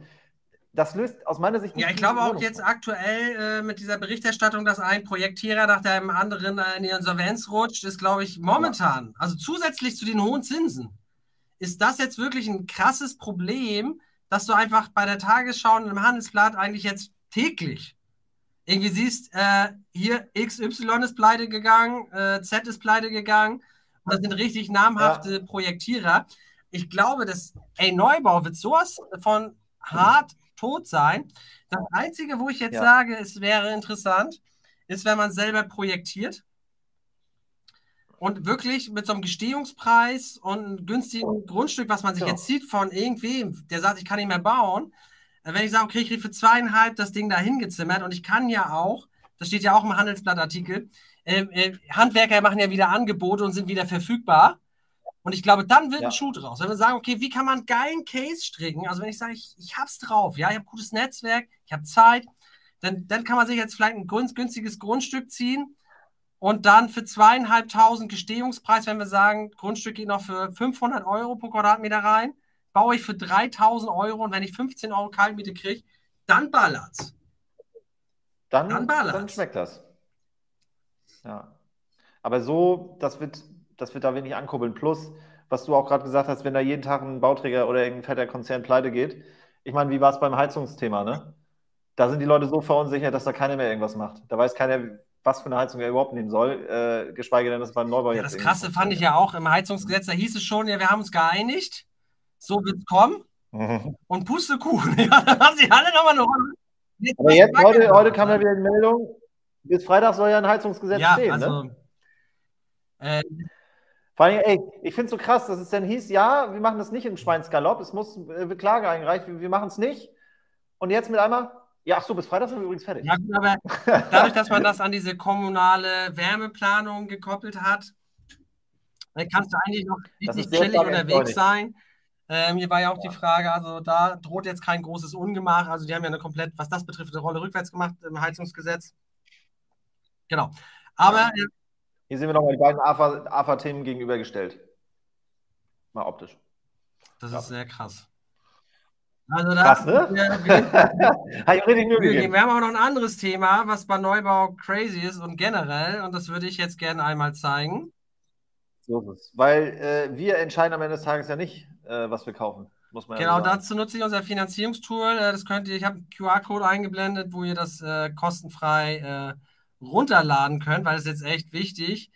das löst aus meiner Sicht nicht. Ja, ich glaube auch jetzt aktuell äh, mit dieser Berichterstattung, dass ein Projektierer nach dem anderen in die Insolvenz rutscht, ist, glaube ich, momentan, also zusätzlich zu den hohen Zinsen, ist das jetzt wirklich ein krasses Problem, dass du einfach bei der Tagesschau und im Handelsblatt eigentlich jetzt täglich irgendwie siehst, äh, hier XY ist pleite gegangen, äh, Z ist pleite gegangen. Und das sind richtig namhafte ja. Projektierer. Ich glaube, dass, ey, Neubau wird sowas von hart tot sein. Das Einzige, wo ich jetzt ja. sage, es wäre interessant, ist, wenn man selber projektiert und wirklich mit so einem Gestehungspreis und einem günstigen Grundstück, was man sich ja. jetzt sieht von irgendwem, der sagt, ich kann nicht mehr bauen, wenn ich sage, okay, ich kriege für zweieinhalb das Ding da hingezimmert und ich kann ja auch, das steht ja auch im Handelsblattartikel, äh, äh, Handwerker machen ja wieder Angebote und sind wieder verfügbar. Und ich glaube, dann wird ja. ein Schuh draus. Wenn wir sagen, okay, wie kann man einen geilen Case stricken? Also wenn ich sage, ich, ich hab's drauf, ja, ich habe gutes Netzwerk, ich habe Zeit, dann, dann kann man sich jetzt vielleicht ein günstiges Grundstück ziehen und dann für zweieinhalbtausend Gestehungspreis, wenn wir sagen, Grundstück geht noch für 500 Euro pro Quadratmeter rein, baue ich für 3000 Euro und wenn ich 15 Euro Kaltmiete kriege, dann ballert's. Dann, dann, ballert's. dann schmeckt das. Ja. Aber so, das wird, das wird da wenig ankurbeln. Plus, was du auch gerade gesagt hast, wenn da jeden Tag ein Bauträger oder irgendein fetter Konzern pleite geht. Ich meine, wie war es beim Heizungsthema, ne? Da sind die Leute so verunsichert, dass da keiner mehr irgendwas macht. Da weiß keiner, was für eine Heizung er überhaupt nehmen soll, äh, geschweige denn, dass beim Neubau ja, jetzt. Das Krasse fand ich ja auch im Heizungsgesetz, da hieß es schon, ja, wir haben uns geeinigt, so wird es kommen. Mhm. Und Pustekuchen, ja, haben sie alle nochmal eine Rolle. Jetzt Aber jetzt, heute, heute kam ja wieder die Meldung, bis Freitag soll ja ein Heizungsgesetz ja, stehen. Also, ne? äh, Vor allem, ey, ich finde es so krass, dass es dann hieß, ja, wir machen das nicht im Schweinsgalopp, es muss äh, Klage eingereicht, wir, wir machen es nicht. Und jetzt mit einmal, ja, ach so, bis Freitag sind wir übrigens fertig. Ja, aber dadurch, dass man das an diese kommunale Wärmeplanung gekoppelt hat, kannst du eigentlich noch richtig chillig unterwegs sein. Ähm, hier war ja auch die Frage, also da droht jetzt kein großes Ungemach. Also die haben ja eine komplett, was das betrifft, eine Rolle rückwärts gemacht im Heizungsgesetz. Genau. Aber. Äh, hier sehen wir nochmal die beiden AFA-Themen gegenübergestellt. Mal optisch. Das ja. ist sehr krass. Also da Krass, ne? Wir, wir, wir, wir, haben auch noch ein anderes Thema, was bei Neubau crazy ist und generell, und das würde ich jetzt gerne einmal zeigen. So ist es. Weil äh, wir entscheiden am Ende des Tages ja nicht, äh, was wir kaufen. Muss man genau, ja dazu nutze ich unser Finanzierungstool. Äh, das könnt ihr, ich habe einen QR-Code eingeblendet, wo ihr das äh, kostenfrei äh, runterladen könnt, weil ist jetzt echt wichtig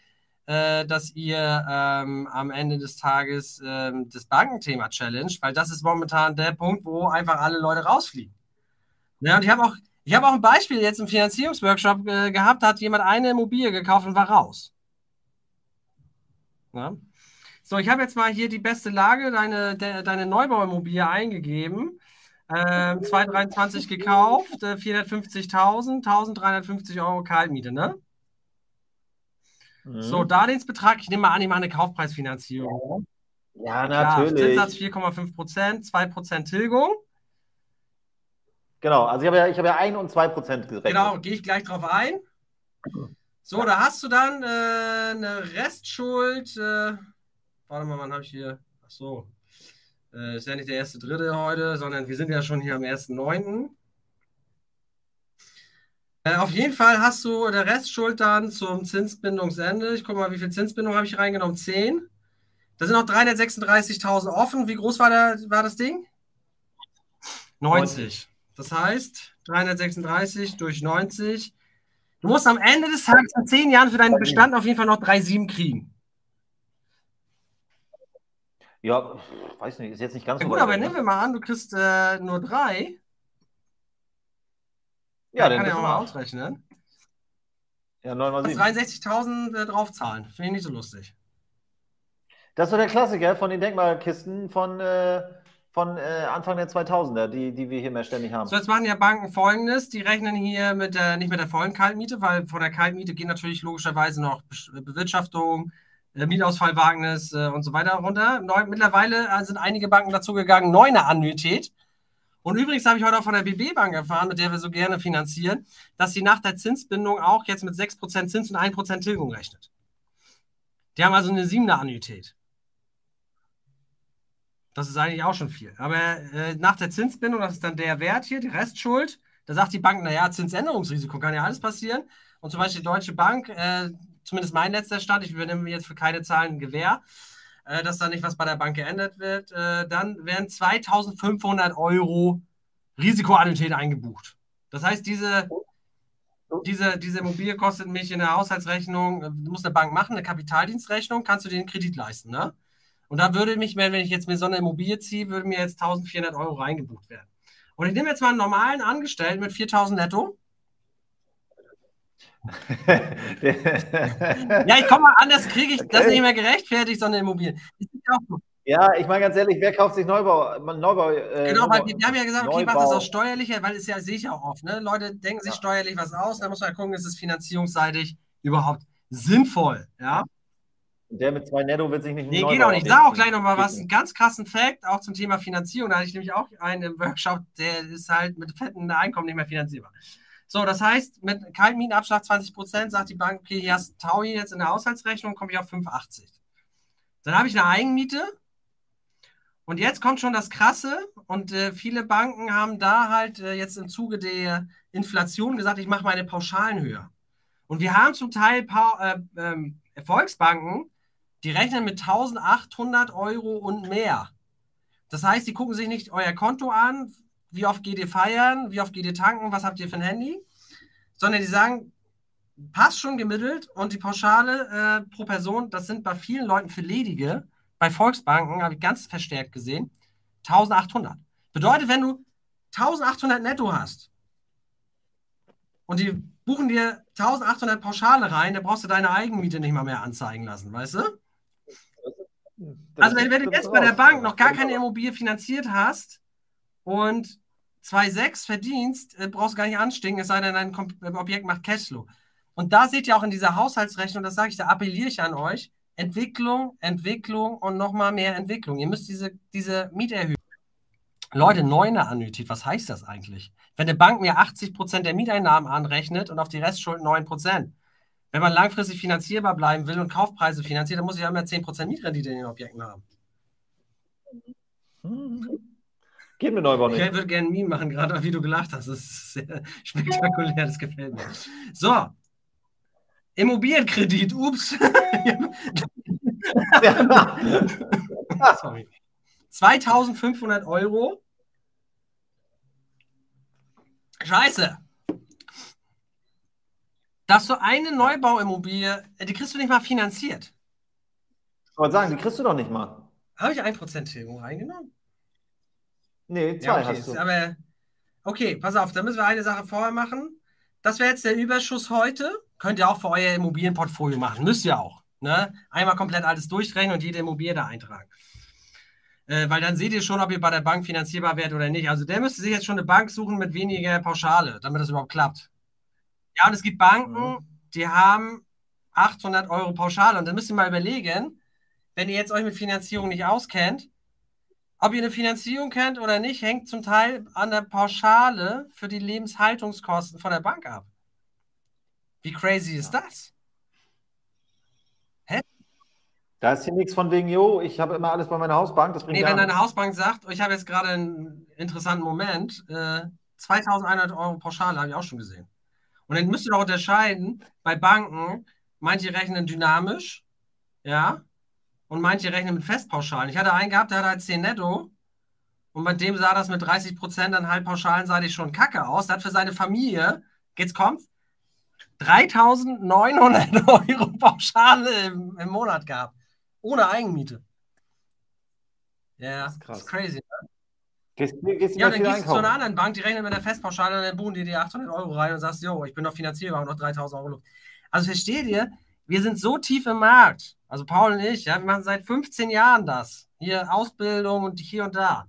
äh, dass ihr ähm, am Ende des Tages ähm, das Bankenthema challenge, weil das ist momentan der Punkt, wo einfach alle Leute rausfliegen. Ja, und ich habe auch, ich auch ein Beispiel jetzt im Finanzierungsworkshop äh, gehabt, da hat jemand eine Immobilie gekauft und war raus. Ja. So, ich habe jetzt mal hier die beste Lage, deine, de, deine Neubauimmobilie eingegeben. Ähm, 223 gekauft, äh, 450.000, 1350 Euro Kaltmiete, ne? Mhm. So, Darlehensbetrag, ich nehme mal an, ich mache eine Kaufpreisfinanzierung. Ja, ja natürlich. Zinssatz 4,5 Prozent, 2 Prozent Tilgung. Genau, also ich habe ja, ich habe ja 1 und 2 Prozent gerechnet. Genau, gehe ich gleich drauf ein. So, da hast du dann äh, eine Restschuld. Äh, warte mal, wann habe ich hier? Ach so. Äh, ist ja nicht der erste Dritte heute, sondern wir sind ja schon hier am 1.9. Äh, auf jeden Fall hast du der Restschuld dann zum Zinsbindungsende. Ich gucke mal, wie viel Zinsbindung habe ich reingenommen? 10. Da sind noch 336.000 offen. Wie groß war, der, war das Ding? 90. Das heißt, 336 durch 90. Du musst am Ende des Tages in 10 Jahren für deinen Bestand auf jeden Fall noch 3,7 kriegen. Ja, weiß nicht, ist jetzt nicht ganz ja, so. Gut, aber nehmen wir mal an, du kriegst äh, nur 3. Ja, dann kann ja auch mal ausrechnen. Ja, 9 mal 7. 63.000 äh, draufzahlen. Finde ich nicht so lustig. Das ist so der Klassiker von den Denkmalkisten von, äh, von äh, Anfang der 2000er, die, die wir hier mehr ständig haben. So, jetzt machen ja Banken folgendes: Die rechnen hier mit der, nicht mit der vollen Kaltmiete, weil von der Kaltmiete gehen natürlich logischerweise noch Be Bewirtschaftung, äh, Mietausfallwagnis äh, und so weiter runter. Neu, mittlerweile äh, sind einige Banken dazu gegangen, Annuität und übrigens habe ich heute auch von der BB Bank erfahren, mit der wir so gerne finanzieren, dass sie nach der Zinsbindung auch jetzt mit 6% Zins und 1% Tilgung rechnet. Die haben also eine 7er Annuität. Das ist eigentlich auch schon viel. Aber äh, nach der Zinsbindung, das ist dann der Wert hier, die Restschuld, da sagt die Bank, naja, Zinsänderungsrisiko kann ja alles passieren. Und zum Beispiel die Deutsche Bank, äh, zumindest mein letzter Stand, ich übernehme jetzt für keine Zahlen ein Gewähr, äh, dass da nicht was bei der Bank geändert wird, äh, dann werden 2500 Euro Risikoannuität eingebucht. Das heißt, diese, diese, diese Immobilie kostet mich in der Haushaltsrechnung, äh, muss eine Bank machen, eine Kapitaldienstrechnung, kannst du den Kredit leisten. Ne? Und da würde mich, wenn ich jetzt mir so eine Immobilie ziehe, würde mir jetzt 1400 Euro reingebucht werden. Und ich nehme jetzt mal einen normalen Angestellten mit 4000 netto ja, ich komme mal anders, kriege ich das nicht mehr gerechtfertigt, so eine Immobilie. Ja, ich meine ganz ehrlich, wer kauft sich Neubau? Neubau äh, genau, weil wir, wir, haben ja gesagt, okay, was ist auch steuerlicher, weil es ja, sehe ich auch oft, ne? Leute denken sich ja. steuerlich was aus, da muss man gucken, ist es finanzierungsseitig überhaupt sinnvoll, ja? Der mit zwei Netto wird sich nicht Nee, geht auch nicht. Ich sage auch gleich nochmal was, einen ganz krassen Fact, auch zum Thema Finanzierung. Da hatte ich nämlich auch einen im Workshop, der ist halt mit fetten Einkommen nicht mehr finanzierbar. So, das heißt, mit Kaltmietenabschlag 20% sagt die Bank, okay, hier hast Taui jetzt in der Haushaltsrechnung, komme ich auf 5,80. Dann habe ich eine Eigenmiete. Und jetzt kommt schon das Krasse. Und äh, viele Banken haben da halt äh, jetzt im Zuge der Inflation gesagt, ich mache meine Pauschalen höher. Und wir haben zum Teil pa äh, ähm, Volksbanken, die rechnen mit 1800 Euro und mehr. Das heißt, die gucken sich nicht euer Konto an, wie oft geht ihr feiern, wie oft geht ihr tanken, was habt ihr für ein Handy, sondern die sagen, passt schon gemittelt und die Pauschale äh, pro Person, das sind bei vielen Leuten für Ledige, bei Volksbanken habe ich ganz verstärkt gesehen, 1800. Bedeutet, wenn du 1800 netto hast und die buchen dir 1800 Pauschale rein, dann brauchst du deine Eigenmiete nicht mal mehr anzeigen lassen, weißt du? Also wenn, wenn du jetzt bei der Bank noch gar keine Immobilie finanziert hast und 2,6 verdienst, äh, brauchst du gar nicht anstinken, es sei denn, dein Objekt macht Cashflow. Und da seht ihr auch in dieser Haushaltsrechnung, das sage ich, da appelliere ich an euch, Entwicklung, Entwicklung und nochmal mehr Entwicklung. Ihr müsst diese, diese Mieterhöhung. Leute, neune Annuität, was heißt das eigentlich? Wenn eine Bank mir 80% der Mieteinnahmen anrechnet und auf die Restschulden 9%, wenn man langfristig finanzierbar bleiben will und Kaufpreise finanziert, dann muss ich ja immer 10% Mietrendite in den Objekten haben. Geht mir Neubau nicht. Ich würde gerne ein Meme machen, gerade wie du gelacht hast. Das ist sehr spektakulär, das gefällt mir. So, Immobilienkredit, ups. Sorry. 2500 Euro. Scheiße. Dass du eine Neubauimmobilie, die kriegst du nicht mal finanziert. Ich wollte sagen, die kriegst du doch nicht mal. Habe ich 1% Tilgung reingenommen? Nee, zwei ja, okay, hast du. Aber, okay, pass auf, da müssen wir eine Sache vorher machen. Das wäre jetzt der Überschuss heute. Könnt ihr auch für euer Immobilienportfolio machen. Müsst ihr auch. Ne? Einmal komplett alles durchrechnen und jede Immobilie da eintragen. Äh, weil dann seht ihr schon, ob ihr bei der Bank finanzierbar werdet oder nicht. Also der müsste sich jetzt schon eine Bank suchen mit weniger Pauschale, damit das überhaupt klappt. Ja, und es gibt Banken, die haben 800 Euro Pauschale. Und dann müsst ihr mal überlegen, wenn ihr jetzt euch mit Finanzierung nicht auskennt, ob ihr eine Finanzierung kennt oder nicht, hängt zum Teil an der Pauschale für die Lebenshaltungskosten von der Bank ab. Wie crazy ist das? Hä? Da ist hier nichts von wegen, jo, ich habe immer alles bei meiner Hausbank. Das bringt nee, wenn deine Hausbank sagt, ich habe jetzt gerade einen interessanten Moment, äh, 2100 Euro Pauschale habe ich auch schon gesehen. Und dann müsst ihr doch unterscheiden, bei Banken, manche rechnen dynamisch, ja, und manche rechnen mit Festpauschalen. Ich hatte einen gehabt, der hatte halt 10 netto und bei dem sah das mit 30 Prozent dann halt pauschalenseitisch schon kacke aus. Der hat für seine Familie, jetzt kommt, 3900 Euro Pauschale im, im, Monat gehabt. Ohne Eigenmiete. Ja, das ist, krass. Das ist crazy. Ne? Gehst, gehst ja, dann gehst du zu einer anderen Bank, die rechnet mit der Festpauschale und dann buchen die dir 800 Euro rein und sagst, jo, ich bin noch finanzierbar und noch 3000 Euro Luft. Also versteht ihr, wir sind so tief im Markt. Also Paul und ich, ja, wir machen seit 15 Jahren das. Hier Ausbildung und hier und da.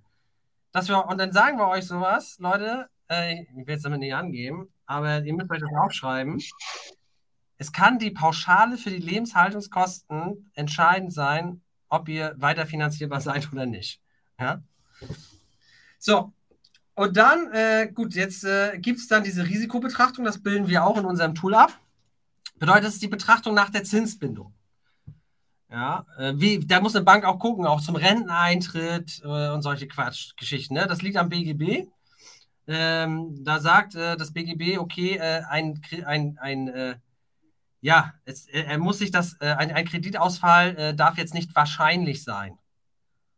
Dass wir, und dann sagen wir euch sowas, Leute, äh, ich will es damit nicht angeben, aber ihr müsst euch das aufschreiben. Es kann die Pauschale für die Lebenshaltungskosten entscheidend sein, ob ihr weiter finanzierbar seid oder nicht. Ja? So, und dann, äh, gut, jetzt äh, gibt es dann diese Risikobetrachtung, das bilden wir auch in unserem Tool ab. Bedeutet, das ist die Betrachtung nach der Zinsbindung. Ja, äh, wie, da muss eine Bank auch gucken, auch zum Renteneintritt äh, und solche Quatschgeschichten. Ne? Das liegt am BGB. Ähm, da sagt äh, das BGB, okay, äh, ein, ein, ein äh, ja, es, er muss sich das, ein, ein Kreditausfall darf jetzt nicht wahrscheinlich sein.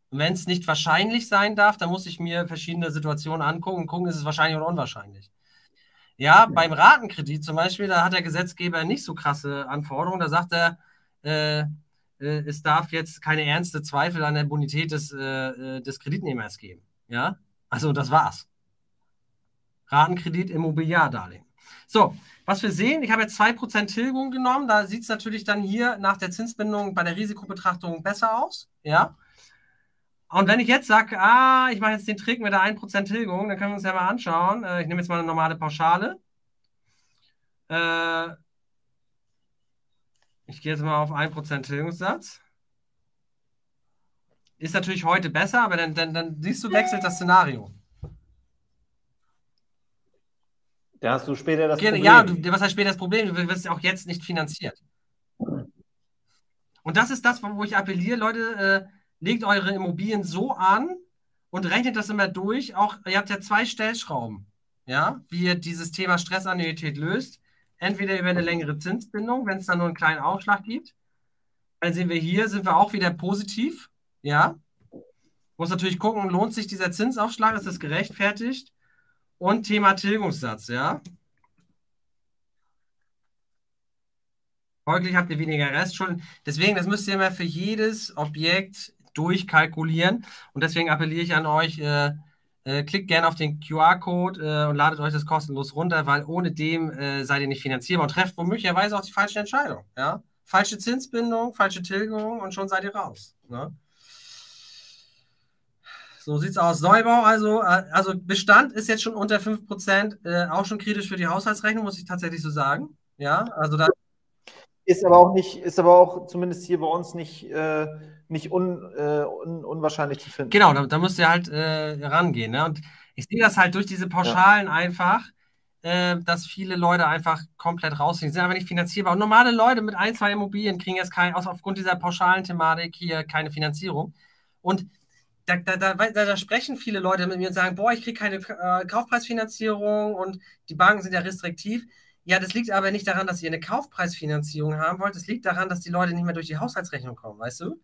Und wenn es nicht wahrscheinlich sein darf, dann muss ich mir verschiedene Situationen angucken und gucken, ist es wahrscheinlich oder unwahrscheinlich. Ja, ja, beim Ratenkredit zum Beispiel, da hat der Gesetzgeber nicht so krasse Anforderungen. Da sagt er, äh, äh, es darf jetzt keine ernste Zweifel an der Bonität des, äh, äh, des Kreditnehmers geben. Ja, also das war's. Ratenkredit, Immobiliardarlehen. So, was wir sehen, ich habe jetzt 2% Tilgung genommen. Da sieht es natürlich dann hier nach der Zinsbindung bei der Risikobetrachtung besser aus. Ja. Und wenn ich jetzt sage, ah, ich mache jetzt den Trick mit der 1% Tilgung, dann können wir uns ja mal anschauen. Äh, ich nehme jetzt mal eine normale Pauschale. Äh, ich gehe jetzt mal auf 1% Tilgungssatz. Ist natürlich heute besser, aber dann, dann, dann siehst du, wechselt das Szenario. Da hast du später das Problem. Ja, du, was heißt später das Problem? Du wirst ja auch jetzt nicht finanziert. Und das ist das, wo ich appelliere, Leute, äh, legt eure Immobilien so an und rechnet das immer durch. Auch ihr habt ja zwei Stellschrauben, ja, wie ihr dieses Thema Stressannuität löst. Entweder über eine längere Zinsbindung, wenn es dann nur einen kleinen Aufschlag gibt. Dann sehen wir hier, sind wir auch wieder positiv, ja. Muss natürlich gucken, lohnt sich dieser Zinsaufschlag, ist das gerechtfertigt? Und Thema Tilgungssatz, ja. Folglich habt ihr weniger Restschulden. Deswegen, das müsst ihr immer für jedes Objekt durchkalkulieren. Und deswegen appelliere ich an euch, äh, äh, klickt gerne auf den QR-Code äh, und ladet euch das kostenlos runter, weil ohne dem äh, seid ihr nicht finanzierbar und trefft womöglicherweise auch die falsche Entscheidung. Ja? Falsche Zinsbindung, falsche Tilgung und schon seid ihr raus. Ne? So sieht es aus. Neubau, also, äh, also Bestand ist jetzt schon unter 5%, äh, auch schon kritisch für die Haushaltsrechnung, muss ich tatsächlich so sagen. Ja, also da. Ist aber auch nicht, ist aber auch zumindest hier bei uns nicht, äh, nicht un, äh, un, unwahrscheinlich zu finden. Genau, da, da müsst ihr halt äh, rangehen. Ne? Und ich sehe das halt durch diese Pauschalen ja. einfach, äh, dass viele Leute einfach komplett rausgehen. Die sind aber nicht finanzierbar. Und normale Leute mit ein, zwei Immobilien kriegen jetzt kein, aus, aufgrund dieser pauschalen Thematik hier keine Finanzierung. Und da, da, da, da, sprechen viele Leute mit mir und sagen, boah, ich kriege keine äh, Kaufpreisfinanzierung und die Banken sind ja restriktiv. Ja, das liegt aber nicht daran, dass ihr eine Kaufpreisfinanzierung haben wollt. Das liegt daran, dass die Leute nicht mehr durch die Haushaltsrechnung kommen, weißt du?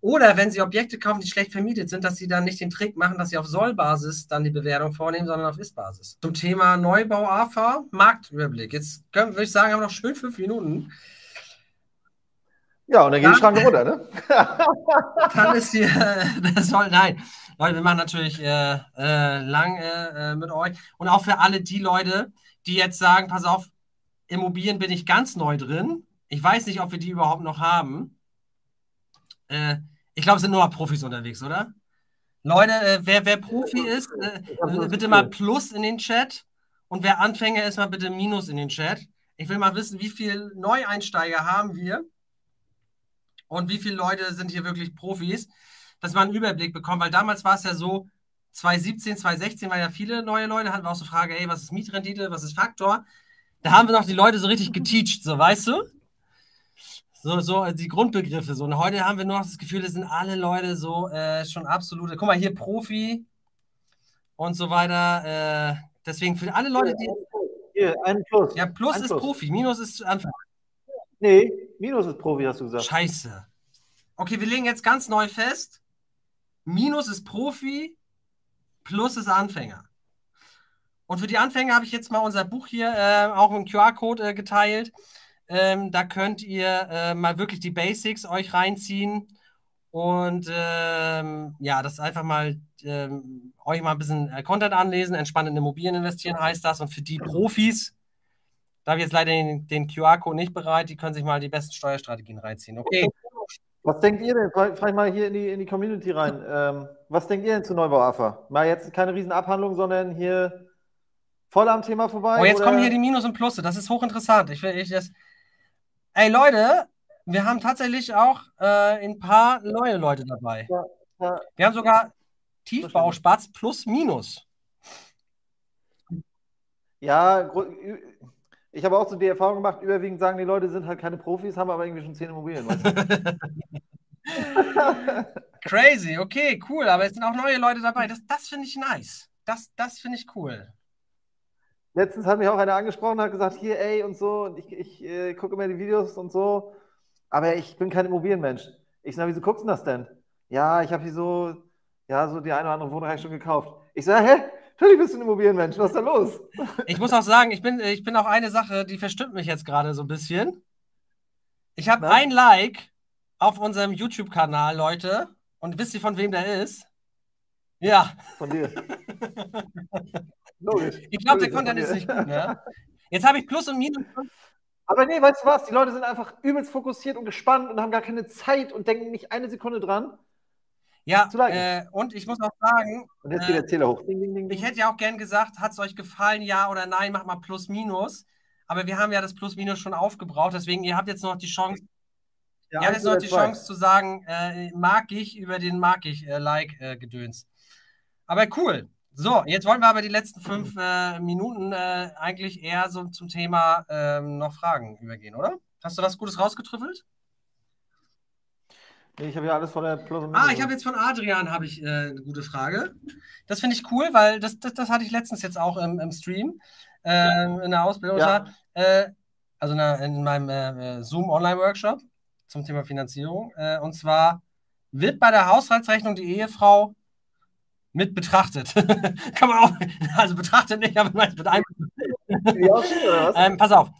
Oder wenn sie Objekte kaufen, die schlecht vermietet sind, dass sie dann nicht den Trick machen, dass sie auf Sollbasis dann die Bewertung vornehmen, sondern auf Ist-Basis. Zum Thema Neubau AFA, Marktüberblick. Jetzt können, würde ich sagen, haben wir noch schön fünf Minuten. Ja, und dann geht die Schranke runter, ne? dann ist hier, das soll, nein. Leute, wir machen natürlich äh, äh, lang äh, mit euch. Und auch für alle die Leute, die jetzt sagen, pass auf, Immobilien bin ich ganz neu drin. Ich weiß nicht, ob wir die überhaupt noch haben. Äh, ich glaube, es sind nur Profis unterwegs, oder? Leute, äh, wer, wer Profi ist, äh, bitte mal Plus in den Chat. Und wer Anfänger ist, mal bitte Minus in den Chat. Ich will mal wissen, wie viele Neueinsteiger haben wir und wie viele Leute sind hier wirklich Profis, dass man einen Überblick bekommt, weil damals war es ja so, 2017, 2016 waren ja viele neue Leute, hatten wir auch so Frage, ey, was ist Mietrendite, was ist Faktor? Da haben wir noch die Leute so richtig geteacht, so weißt du? So, so die Grundbegriffe. So. Und heute haben wir nur noch das Gefühl, das sind alle Leute so äh, schon absolute. Guck mal, hier Profi und so weiter. Äh, deswegen für alle Leute, die. Hier, ein Plus. Ja, Plus ein ist Plus. Profi, Minus ist Anfang. Nee, Minus ist Profi, hast du gesagt. Scheiße. Okay, wir legen jetzt ganz neu fest. Minus ist Profi, Plus ist Anfänger. Und für die Anfänger habe ich jetzt mal unser Buch hier äh, auch im QR-Code äh, geteilt. Ähm, da könnt ihr äh, mal wirklich die Basics euch reinziehen und ähm, ja, das einfach mal ähm, euch mal ein bisschen äh, Content anlesen. Entspannt in Immobilien investieren heißt das. Und für die Profis, da habe ich jetzt leider den, den QR-Code nicht bereit. Die können sich mal die besten Steuerstrategien reinziehen. Okay. Was denkt ihr denn? Frag mal hier in die, in die Community rein. Ähm, was denkt ihr denn zu Neubau AFA? Mal jetzt keine Riesenabhandlung, sondern hier voll am Thema vorbei. Oh, jetzt oder? kommen hier die Minus und Plusse. Das ist hochinteressant. Ich, ich, das... Ey, Leute, wir haben tatsächlich auch äh, ein paar neue Leute dabei. Ja, ja. Wir haben sogar Tiefbau, Spatz plus Minus. Ja, ich habe auch so die Erfahrung gemacht, überwiegend sagen die Leute sind halt keine Profis, haben aber irgendwie schon zehn Immobilien. Crazy, okay, cool, aber es sind auch neue Leute dabei. Das, das finde ich nice. Das, das finde ich cool. Letztens hat mich auch einer angesprochen, hat gesagt, hier, ey, und so, und ich, ich äh, gucke immer die Videos und so, aber ich bin kein Immobilienmensch. Ich sage, wieso guckst du das denn? Ja, ich habe hier so, ja, so die eine oder andere Wohnung schon gekauft. Ich sage, hä? Natürlich bist du ein Immobilienmensch. Was ist da los? Ich muss auch sagen, ich bin, ich bin auch eine Sache, die verstimmt mich jetzt gerade so ein bisschen. Ich habe ein Like auf unserem YouTube-Kanal, Leute. Und wisst ihr, von wem der ist? Ja. Von dir. Logisch. Ich glaube, der Content ist nicht gut, ne? Jetzt habe ich Plus und Minus. Aber nee, weißt du was? Die Leute sind einfach übelst fokussiert und gespannt und haben gar keine Zeit und denken nicht eine Sekunde dran. Ja, äh, und ich muss auch sagen, und jetzt geht der Zähler hoch. Ding, ding, ding, ich hätte ja auch gern gesagt, hat es euch gefallen, ja oder nein, macht mal Plus Minus. Aber wir haben ja das Plus Minus schon aufgebraucht, deswegen ihr habt jetzt noch die Chance, ja, ihr habt jetzt noch die Chance zu sagen, äh, mag ich über den mag ich äh, Like äh. Aber cool. So, jetzt wollen wir aber die letzten fünf äh, Minuten äh, eigentlich eher so zum Thema ähm, noch Fragen übergehen, oder? Hast du was Gutes rausgetrüffelt? Nee, ich habe ja alles von der Plus Ah, ich habe jetzt von Adrian habe ich äh, eine gute Frage. Das finde ich cool, weil das, das, das hatte ich letztens jetzt auch im, im Stream äh, in der Ausbildung. Ja. Äh, also in, der, in meinem äh, Zoom Online Workshop zum Thema Finanzierung. Äh, und zwar wird bei der Haushaltsrechnung die Ehefrau mit betrachtet. Kann man auch, also betrachtet nicht, aber mit einem. ähm, pass auf.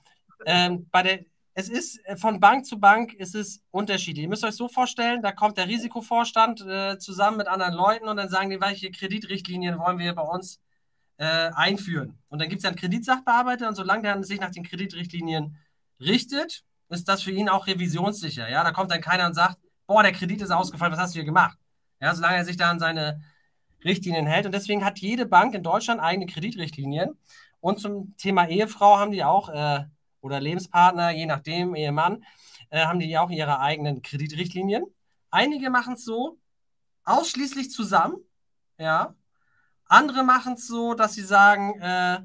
Ähm, bei der, es ist äh, von Bank zu Bank ist es unterschiedlich. Ihr müsst euch so vorstellen, da kommt der Risikovorstand äh, zusammen mit anderen Leuten und dann sagen die, welche Kreditrichtlinien wollen wir bei uns äh, einführen. Und dann gibt es ja einen Kreditsachbearbeiter und solange der sich nach den Kreditrichtlinien richtet, ist das für ihn auch revisionssicher. Ja, da kommt dann keiner und sagt, boah, der Kredit ist ausgefallen, was hast du hier gemacht? Ja, solange er sich da an seine Richtlinien hält. Und deswegen hat jede Bank in Deutschland eigene Kreditrichtlinien. Und zum Thema Ehefrau haben die auch äh, oder Lebenspartner, je nachdem, Ehemann, äh, haben die auch ihre eigenen Kreditrichtlinien. Einige machen es so, ausschließlich zusammen, ja. Andere machen es so, dass sie sagen, äh,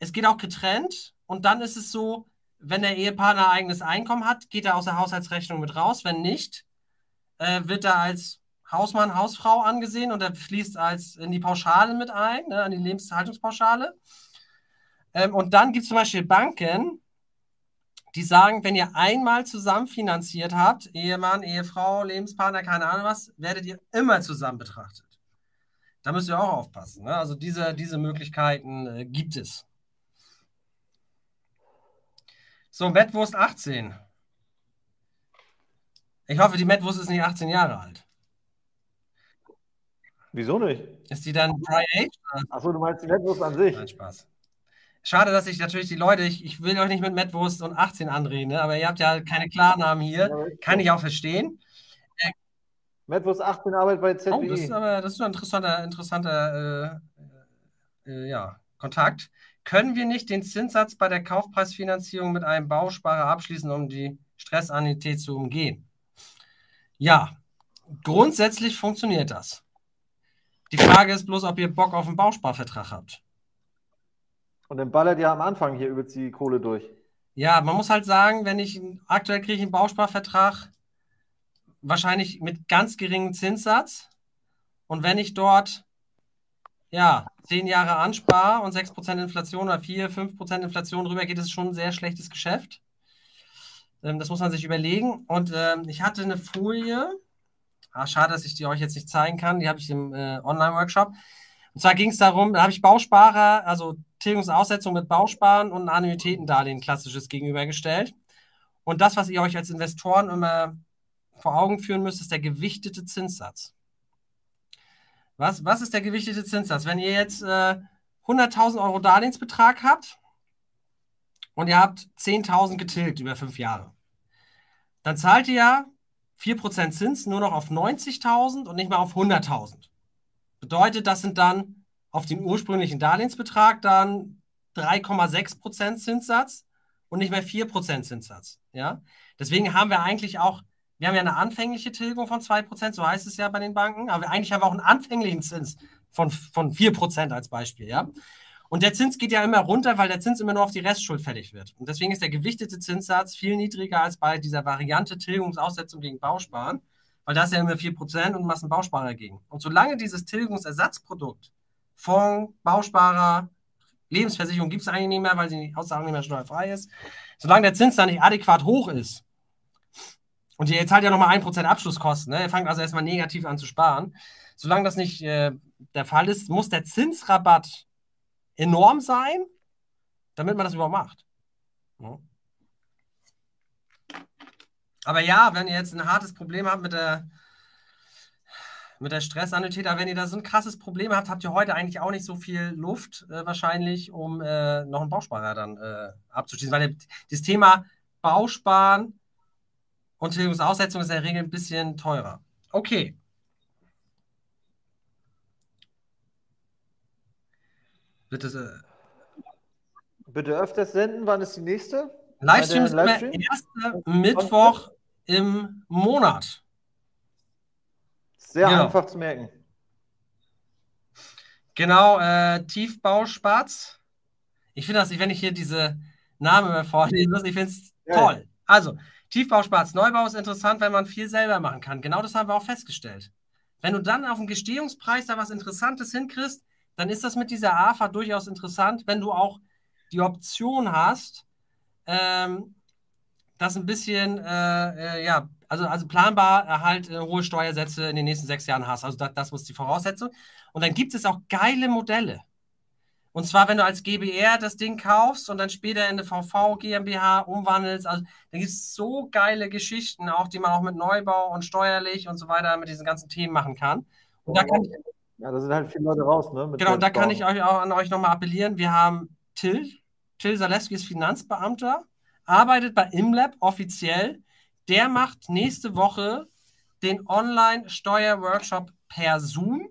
es geht auch getrennt und dann ist es so, wenn der Ehepartner eigenes Einkommen hat, geht er aus der Haushaltsrechnung mit raus. Wenn nicht, äh, wird er als Hausmann, Hausfrau angesehen und er fließt als in die Pauschale mit ein, ne, an die Lebenshaltungspauschale. Ähm, und dann gibt es zum Beispiel Banken, die sagen, wenn ihr einmal zusammen finanziert habt, Ehemann, Ehefrau, Lebenspartner, keine Ahnung was, werdet ihr immer zusammen betrachtet. Da müsst ihr auch aufpassen. Ne? Also diese, diese Möglichkeiten äh, gibt es. So, Mettwurst 18. Ich hoffe, die Mettwurst ist nicht 18 Jahre alt. Wieso nicht? Ist die dann Dry Age? Achso, du meinst die Mettwurst an sich? Nein, Spaß. Schade, dass ich natürlich die Leute, ich, ich will euch nicht mit Mettwurst und 18 anreden, ne? aber ihr habt ja keine Klarnamen hier. Kann ich auch verstehen. Äh, Mettwurst 18 arbeitet bei ZWI. Oh, das ist aber das ist ein interessanter, interessanter äh, äh, ja, Kontakt. Können wir nicht den Zinssatz bei der Kaufpreisfinanzierung mit einem Bausparer abschließen, um die Stressanität zu umgehen? Ja, grundsätzlich funktioniert das. Die Frage ist bloß, ob ihr Bock auf einen Bausparvertrag habt. Und dann ballert ja am Anfang hier über die Kohle durch. Ja, man muss halt sagen, wenn ich aktuell kriege ich einen Bausparvertrag, wahrscheinlich mit ganz geringem Zinssatz. Und wenn ich dort ja, zehn Jahre anspare und 6% Inflation oder 4, 5% Inflation rüber geht, ist es schon ein sehr schlechtes Geschäft. Ähm, das muss man sich überlegen. Und ähm, ich hatte eine Folie. Ah, schade, dass ich die euch jetzt nicht zeigen kann. Die habe ich im äh, Online-Workshop. Und zwar ging es darum, da habe ich Bausparer, also Tilgungsaussetzung mit Bausparen und Annuitätendarlehen klassisches gegenübergestellt. Und das, was ihr euch als Investoren immer vor Augen führen müsst, ist der gewichtete Zinssatz. Was, was ist der gewichtete Zinssatz? Wenn ihr jetzt äh, 100.000 Euro Darlehensbetrag habt und ihr habt 10.000 getilgt über fünf Jahre, dann zahlt ihr ja 4% Zins nur noch auf 90.000 und nicht mehr auf 100.000. Bedeutet, das sind dann auf den ursprünglichen Darlehensbetrag dann 3,6% Zinssatz und nicht mehr 4% Zinssatz. Ja? Deswegen haben wir eigentlich auch, wir haben ja eine anfängliche Tilgung von 2%, so heißt es ja bei den Banken, aber eigentlich haben wir auch einen anfänglichen Zins von, von 4% als Beispiel. Ja? Und der Zins geht ja immer runter, weil der Zins immer nur auf die Restschuld fällig wird. Und deswegen ist der gewichtete Zinssatz viel niedriger als bei dieser Variante Tilgungsaussetzung gegen Bausparen. Weil da ist ja immer 4% und machst einen Bausparer dagegen. Und solange dieses Tilgungsersatzprodukt, Fonds, Bausparer, Lebensversicherung gibt es eigentlich nicht mehr, weil nicht mehr steuerfrei ist, solange der Zins da nicht adäquat hoch ist, und ihr zahlt ja nochmal 1% Abschlusskosten, ne? ihr fangt also erstmal negativ an zu sparen, solange das nicht äh, der Fall ist, muss der Zinsrabatt enorm sein, damit man das überhaupt macht. Ja. Aber ja, wenn ihr jetzt ein hartes Problem habt mit der, mit der Stressanität, wenn ihr da so ein krasses Problem habt, habt ihr heute eigentlich auch nicht so viel Luft äh, wahrscheinlich, um äh, noch einen Bausparer dann äh, abzuschließen. Weil das Thema Bausparen und Tilgungsaussetzung ist in der Regel ein bisschen teurer. Okay. Bitte. Äh, Bitte öfters senden. Wann ist die nächste? Livestream ist immer erster Mittwoch im Monat. Sehr genau. einfach zu merken. Genau, äh, Tiefbauspatz. Ich finde das, wenn ich hier diese Namen vorlesen muss, ich finde es ja, toll. Also, Tiefbauspatz, Neubau ist interessant, wenn man viel selber machen kann. Genau das haben wir auch festgestellt. Wenn du dann auf dem Gestehungspreis da was Interessantes hinkriegst, dann ist das mit dieser AFA durchaus interessant, wenn du auch die Option hast, ähm, das ein bisschen, äh, äh, ja, also, also planbar äh, halt äh, hohe Steuersätze in den nächsten sechs Jahren hast. Also das, das muss die Voraussetzung. Und dann gibt es auch geile Modelle. Und zwar, wenn du als GBR das Ding kaufst und dann später in eine VV GmbH umwandelst, also da gibt es so geile Geschichten, auch die man auch mit Neubau und steuerlich und so weiter mit diesen ganzen Themen machen kann. Und da kann ich, ja, da sind halt viele Leute raus, ne? genau, und da kann ich euch auch an euch nochmal appellieren. Wir haben Till, Till Zaleski ist Finanzbeamter, arbeitet bei ImLab offiziell. Der macht nächste Woche den Online-Steuer-Workshop per Zoom.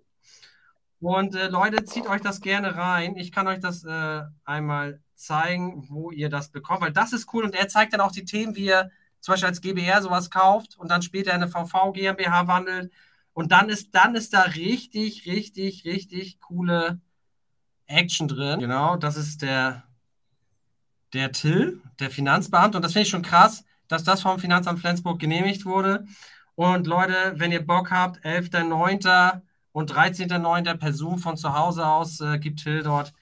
Und äh, Leute, zieht euch das gerne rein. Ich kann euch das äh, einmal zeigen, wo ihr das bekommt, weil das ist cool. Und er zeigt dann auch die Themen, wie ihr zum Beispiel als GBR sowas kauft und dann später eine VV GmbH wandelt. Und dann ist, dann ist da richtig, richtig, richtig coole Action drin. Genau, das ist der, der Till, der Finanzbeamte. Und das finde ich schon krass, dass das vom Finanzamt Flensburg genehmigt wurde. Und Leute, wenn ihr Bock habt, 11.09. und 13.09. per Zoom von zu Hause aus äh, gibt Till dort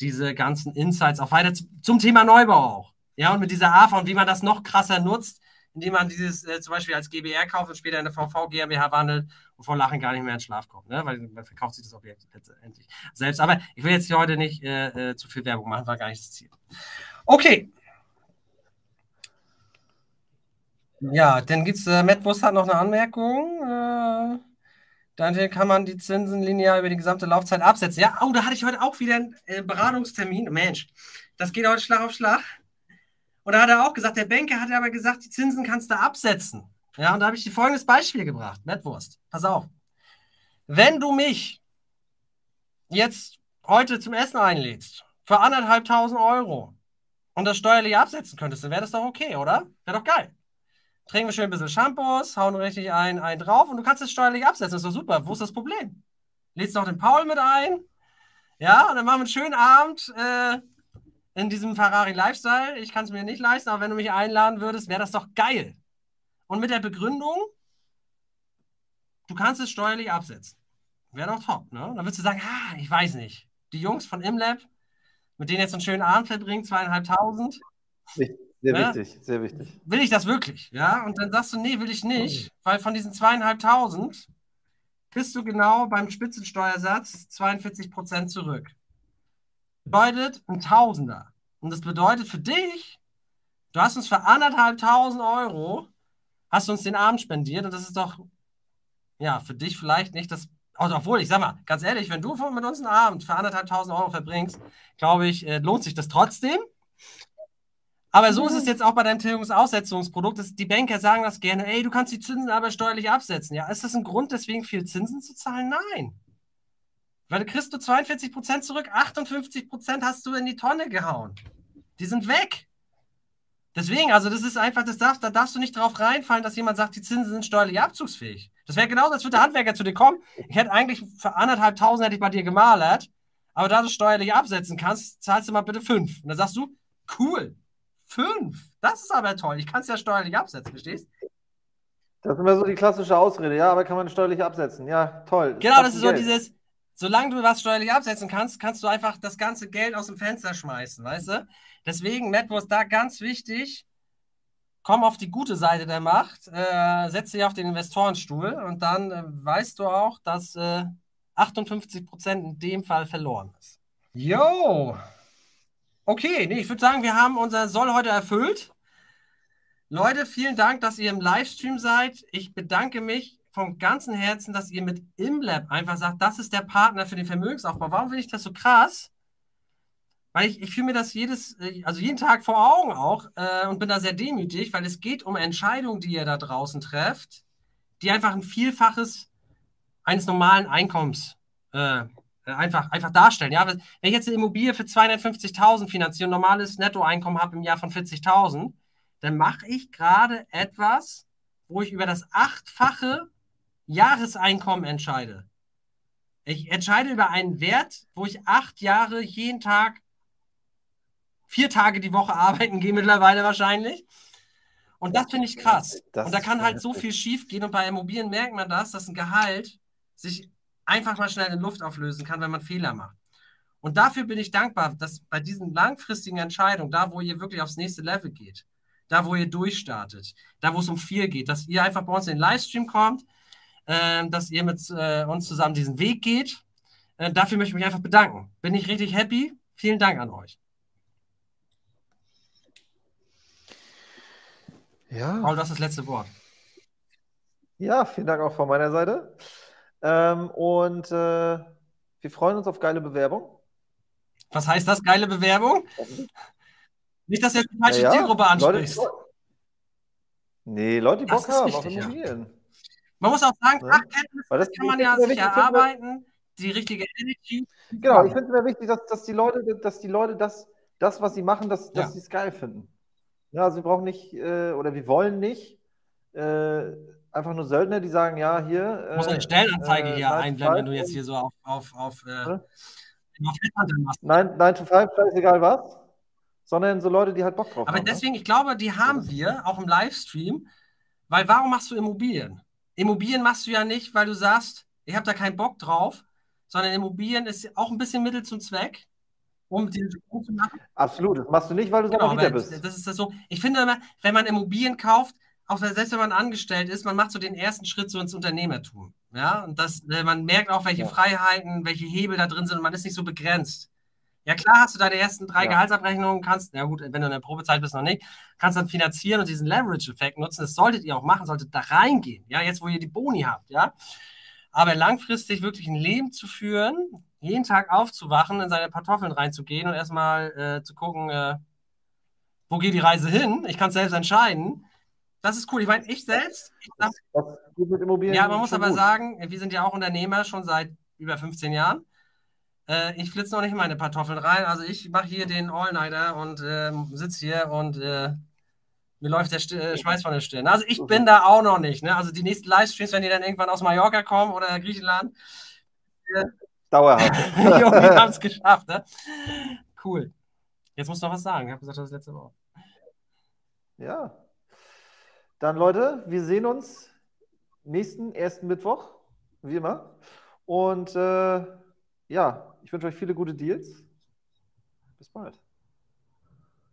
diese ganzen Insights auch weiter zum Thema Neubau auch. Ja, und mit dieser AFA und wie man das noch krasser nutzt, indem man dieses äh, zum Beispiel als GBR kauft und später in eine VV GmbH wandelt und vor Lachen gar nicht mehr in Schlaf kommt, ne? weil man verkauft sich das Objekt letztendlich selbst. Aber ich will jetzt hier heute nicht äh, äh, zu viel Werbung machen, war gar nicht das Ziel. Okay. Ja, dann gibt es, äh, Matt Bus hat noch eine Anmerkung. Äh, dann kann man die Zinsen linear über die gesamte Laufzeit absetzen. Ja, oh, da hatte ich heute auch wieder einen äh, Beratungstermin. Mensch, das geht heute Schlag auf Schlag. Und da hat er auch gesagt, der Banker hat aber gesagt, die Zinsen kannst du absetzen. Ja, und da habe ich dir folgendes Beispiel gebracht. Mettwurst, pass auf. Wenn du mich jetzt heute zum Essen einlädst, für anderthalbtausend Euro und das steuerlich absetzen könntest, dann wäre das doch okay, oder? Wäre doch geil. Trinken wir schön ein bisschen Shampoos, hauen richtig ein, ein drauf und du kannst es steuerlich absetzen. Das ist doch super. Wo ist das Problem? Lädst noch den Paul mit ein. Ja, und dann machen wir einen schönen Abend äh, in diesem Ferrari Lifestyle. Ich kann es mir nicht leisten, aber wenn du mich einladen würdest, wäre das doch geil. Und mit der Begründung, du kannst es steuerlich absetzen. Wäre doch top, ne? Dann würdest du sagen, ah, ich weiß nicht. Die Jungs von ImLab, mit denen jetzt einen schönen Abend verbringen, zweieinhalbtausend. Sehr ne? wichtig, sehr wichtig. Will ich das wirklich? Ja, und dann sagst du, nee, will ich nicht, weil von diesen zweieinhalbtausend kriegst du genau beim Spitzensteuersatz 42 Prozent zurück. Bedeutet ein Tausender. Und das bedeutet für dich, du hast uns für anderthalbtausend Euro, hast du uns den Abend spendiert und das ist doch, ja, für dich vielleicht nicht das also, obwohl, ich sag mal, ganz ehrlich, wenn du mit uns einen Abend für anderthalb tausend Euro verbringst, glaube ich, äh, lohnt sich das trotzdem. Aber so ist es jetzt auch bei deinem Tilgungsaussetzungsprodukt. Die Banker sagen das gerne, ey, du kannst die Zinsen aber steuerlich absetzen. Ja, ist das ein Grund, deswegen viel Zinsen zu zahlen? Nein. Weil du kriegst du 42 Prozent zurück, 58 Prozent hast du in die Tonne gehauen. Die sind weg. Deswegen, also das ist einfach, das darf, da darfst du nicht drauf reinfallen, dass jemand sagt, die Zinsen sind steuerlich abzugsfähig. Das wäre genauso, als würde der Handwerker zu dir kommen. Ich hätte eigentlich für anderthalb Tausend hätte ich bei dir gemalert, aber da du steuerlich absetzen kannst, zahlst du mal bitte fünf. Und dann sagst du, cool, fünf. Das ist aber toll. Ich kann es ja steuerlich absetzen, verstehst? Das ist immer so die klassische Ausrede, ja, aber kann man steuerlich absetzen. Ja, toll. Genau, das ist so dieses, solange du was steuerlich absetzen kannst, kannst du einfach das ganze Geld aus dem Fenster schmeißen, weißt du? Deswegen, Matt, ist da ganz wichtig, komm auf die gute Seite der Macht, äh, setz dich auf den Investorenstuhl und dann äh, weißt du auch, dass äh, 58% in dem Fall verloren ist. Jo! Okay, nee, ich würde sagen, wir haben unser Soll heute erfüllt. Leute, vielen Dank, dass ihr im Livestream seid. Ich bedanke mich vom ganzen Herzen, dass ihr mit ImLab einfach sagt, das ist der Partner für den Vermögensaufbau. Warum finde ich das so krass? Weil ich, ich fühle mir das jedes, äh, also jeden Tag vor Augen auch äh, und bin da sehr demütig, weil es geht um Entscheidungen, die ihr da draußen trefft, die einfach ein Vielfaches eines normalen Einkommens äh, einfach, einfach darstellen. Ja, wenn ich jetzt eine Immobilie für 250.000 finanziere und normales Nettoeinkommen habe im Jahr von 40.000, dann mache ich gerade etwas, wo ich über das achtfache Jahreseinkommen entscheide. Ich entscheide über einen Wert, wo ich acht Jahre jeden Tag, vier Tage die Woche arbeiten gehe mittlerweile wahrscheinlich. Und das finde ich krass. Das und da kann halt so viel schief gehen. Und bei Immobilien merkt man das, dass ein Gehalt sich einfach mal schnell in Luft auflösen kann, wenn man Fehler macht. Und dafür bin ich dankbar, dass bei diesen langfristigen Entscheidungen, da wo ihr wirklich aufs nächste Level geht, da wo ihr durchstartet, da wo es um viel geht, dass ihr einfach bei uns in den Livestream kommt, dass ihr mit äh, uns zusammen diesen Weg geht. Äh, dafür möchte ich mich einfach bedanken. Bin ich richtig happy. Vielen Dank an euch. Ja. Paul, das ist das letzte Wort. Ja, vielen Dank auch von meiner Seite. Ähm, und äh, wir freuen uns auf geile Bewerbung. Was heißt das, geile Bewerbung? Nicht, dass du jetzt die falsche ja, Zielgruppe ansprichst. Leute, nee, Leute, die Bock haben auf Immobilien. Ja. Man muss auch sagen, ne? Fachkenntnis kann man ja sich erarbeiten, die richtige Energy. Genau, ich finde es mir wichtig, dass, dass, die Leute, dass die Leute das, das was sie machen, dass, dass sie es geil finden. Ja, also wir brauchen nicht, äh, oder wir wollen nicht äh, einfach nur Söldner, die sagen, ja, hier. Du musst eine Stellenanzeige äh, hier einblenden, wenn du jetzt hier so auf, auf, auf, äh, auf Nein, 9 to 5, scheißegal was. Sondern so Leute, die halt Bock drauf Aber haben. Aber ne? deswegen, ne? ich glaube, die haben wir auch im Livestream, weil warum machst du Immobilien? Immobilien machst du ja nicht, weil du sagst, ich habe da keinen Bock drauf, sondern Immobilien ist auch ein bisschen Mittel zum Zweck um den Sprung zu machen. Absolut, das machst du nicht, weil du genau, wieder bist. Das ist das so. Ich finde immer, wenn man Immobilien kauft, auch selbst wenn man angestellt ist, man macht so den ersten Schritt so ins Unternehmertum. Ja, und das, äh, man merkt auch, welche ja. Freiheiten, welche Hebel da drin sind und man ist nicht so begrenzt. Ja, klar hast du deine ersten drei ja. Gehaltsabrechnungen, kannst, ja gut, wenn du in der Probezeit bist, noch nicht, kannst dann finanzieren und diesen Leverage-Effekt nutzen. Das solltet ihr auch machen, solltet da reingehen. Ja, jetzt, wo ihr die Boni habt, ja. Aber langfristig wirklich ein Leben zu führen, jeden Tag aufzuwachen, in seine Kartoffeln reinzugehen und erstmal äh, zu gucken, äh, wo geht die Reise hin? Ich kann es selbst entscheiden. Das ist cool. Ich meine, ich selbst. Ich sag, das, das mit Immobilien ja, man muss aber gut. sagen, wir sind ja auch Unternehmer schon seit über 15 Jahren. Äh, ich flitze noch nicht meine Kartoffeln rein. Also ich mache hier den All-Nighter und äh, sitze hier und äh, mir läuft der St äh, Schweiß von der Stirn. Also ich bin da auch noch nicht. Ne? Also die nächsten Livestreams, wenn die dann irgendwann aus Mallorca kommen oder Griechenland, Dauerhaft. wir haben es geschafft, ne? Cool. Jetzt musst du noch was sagen. Ich habe gesagt, das letzte Wort. Ja. Dann, Leute, wir sehen uns nächsten ersten Mittwoch, wie immer. Und äh, ja, ich wünsche euch viele gute Deals. Bis bald.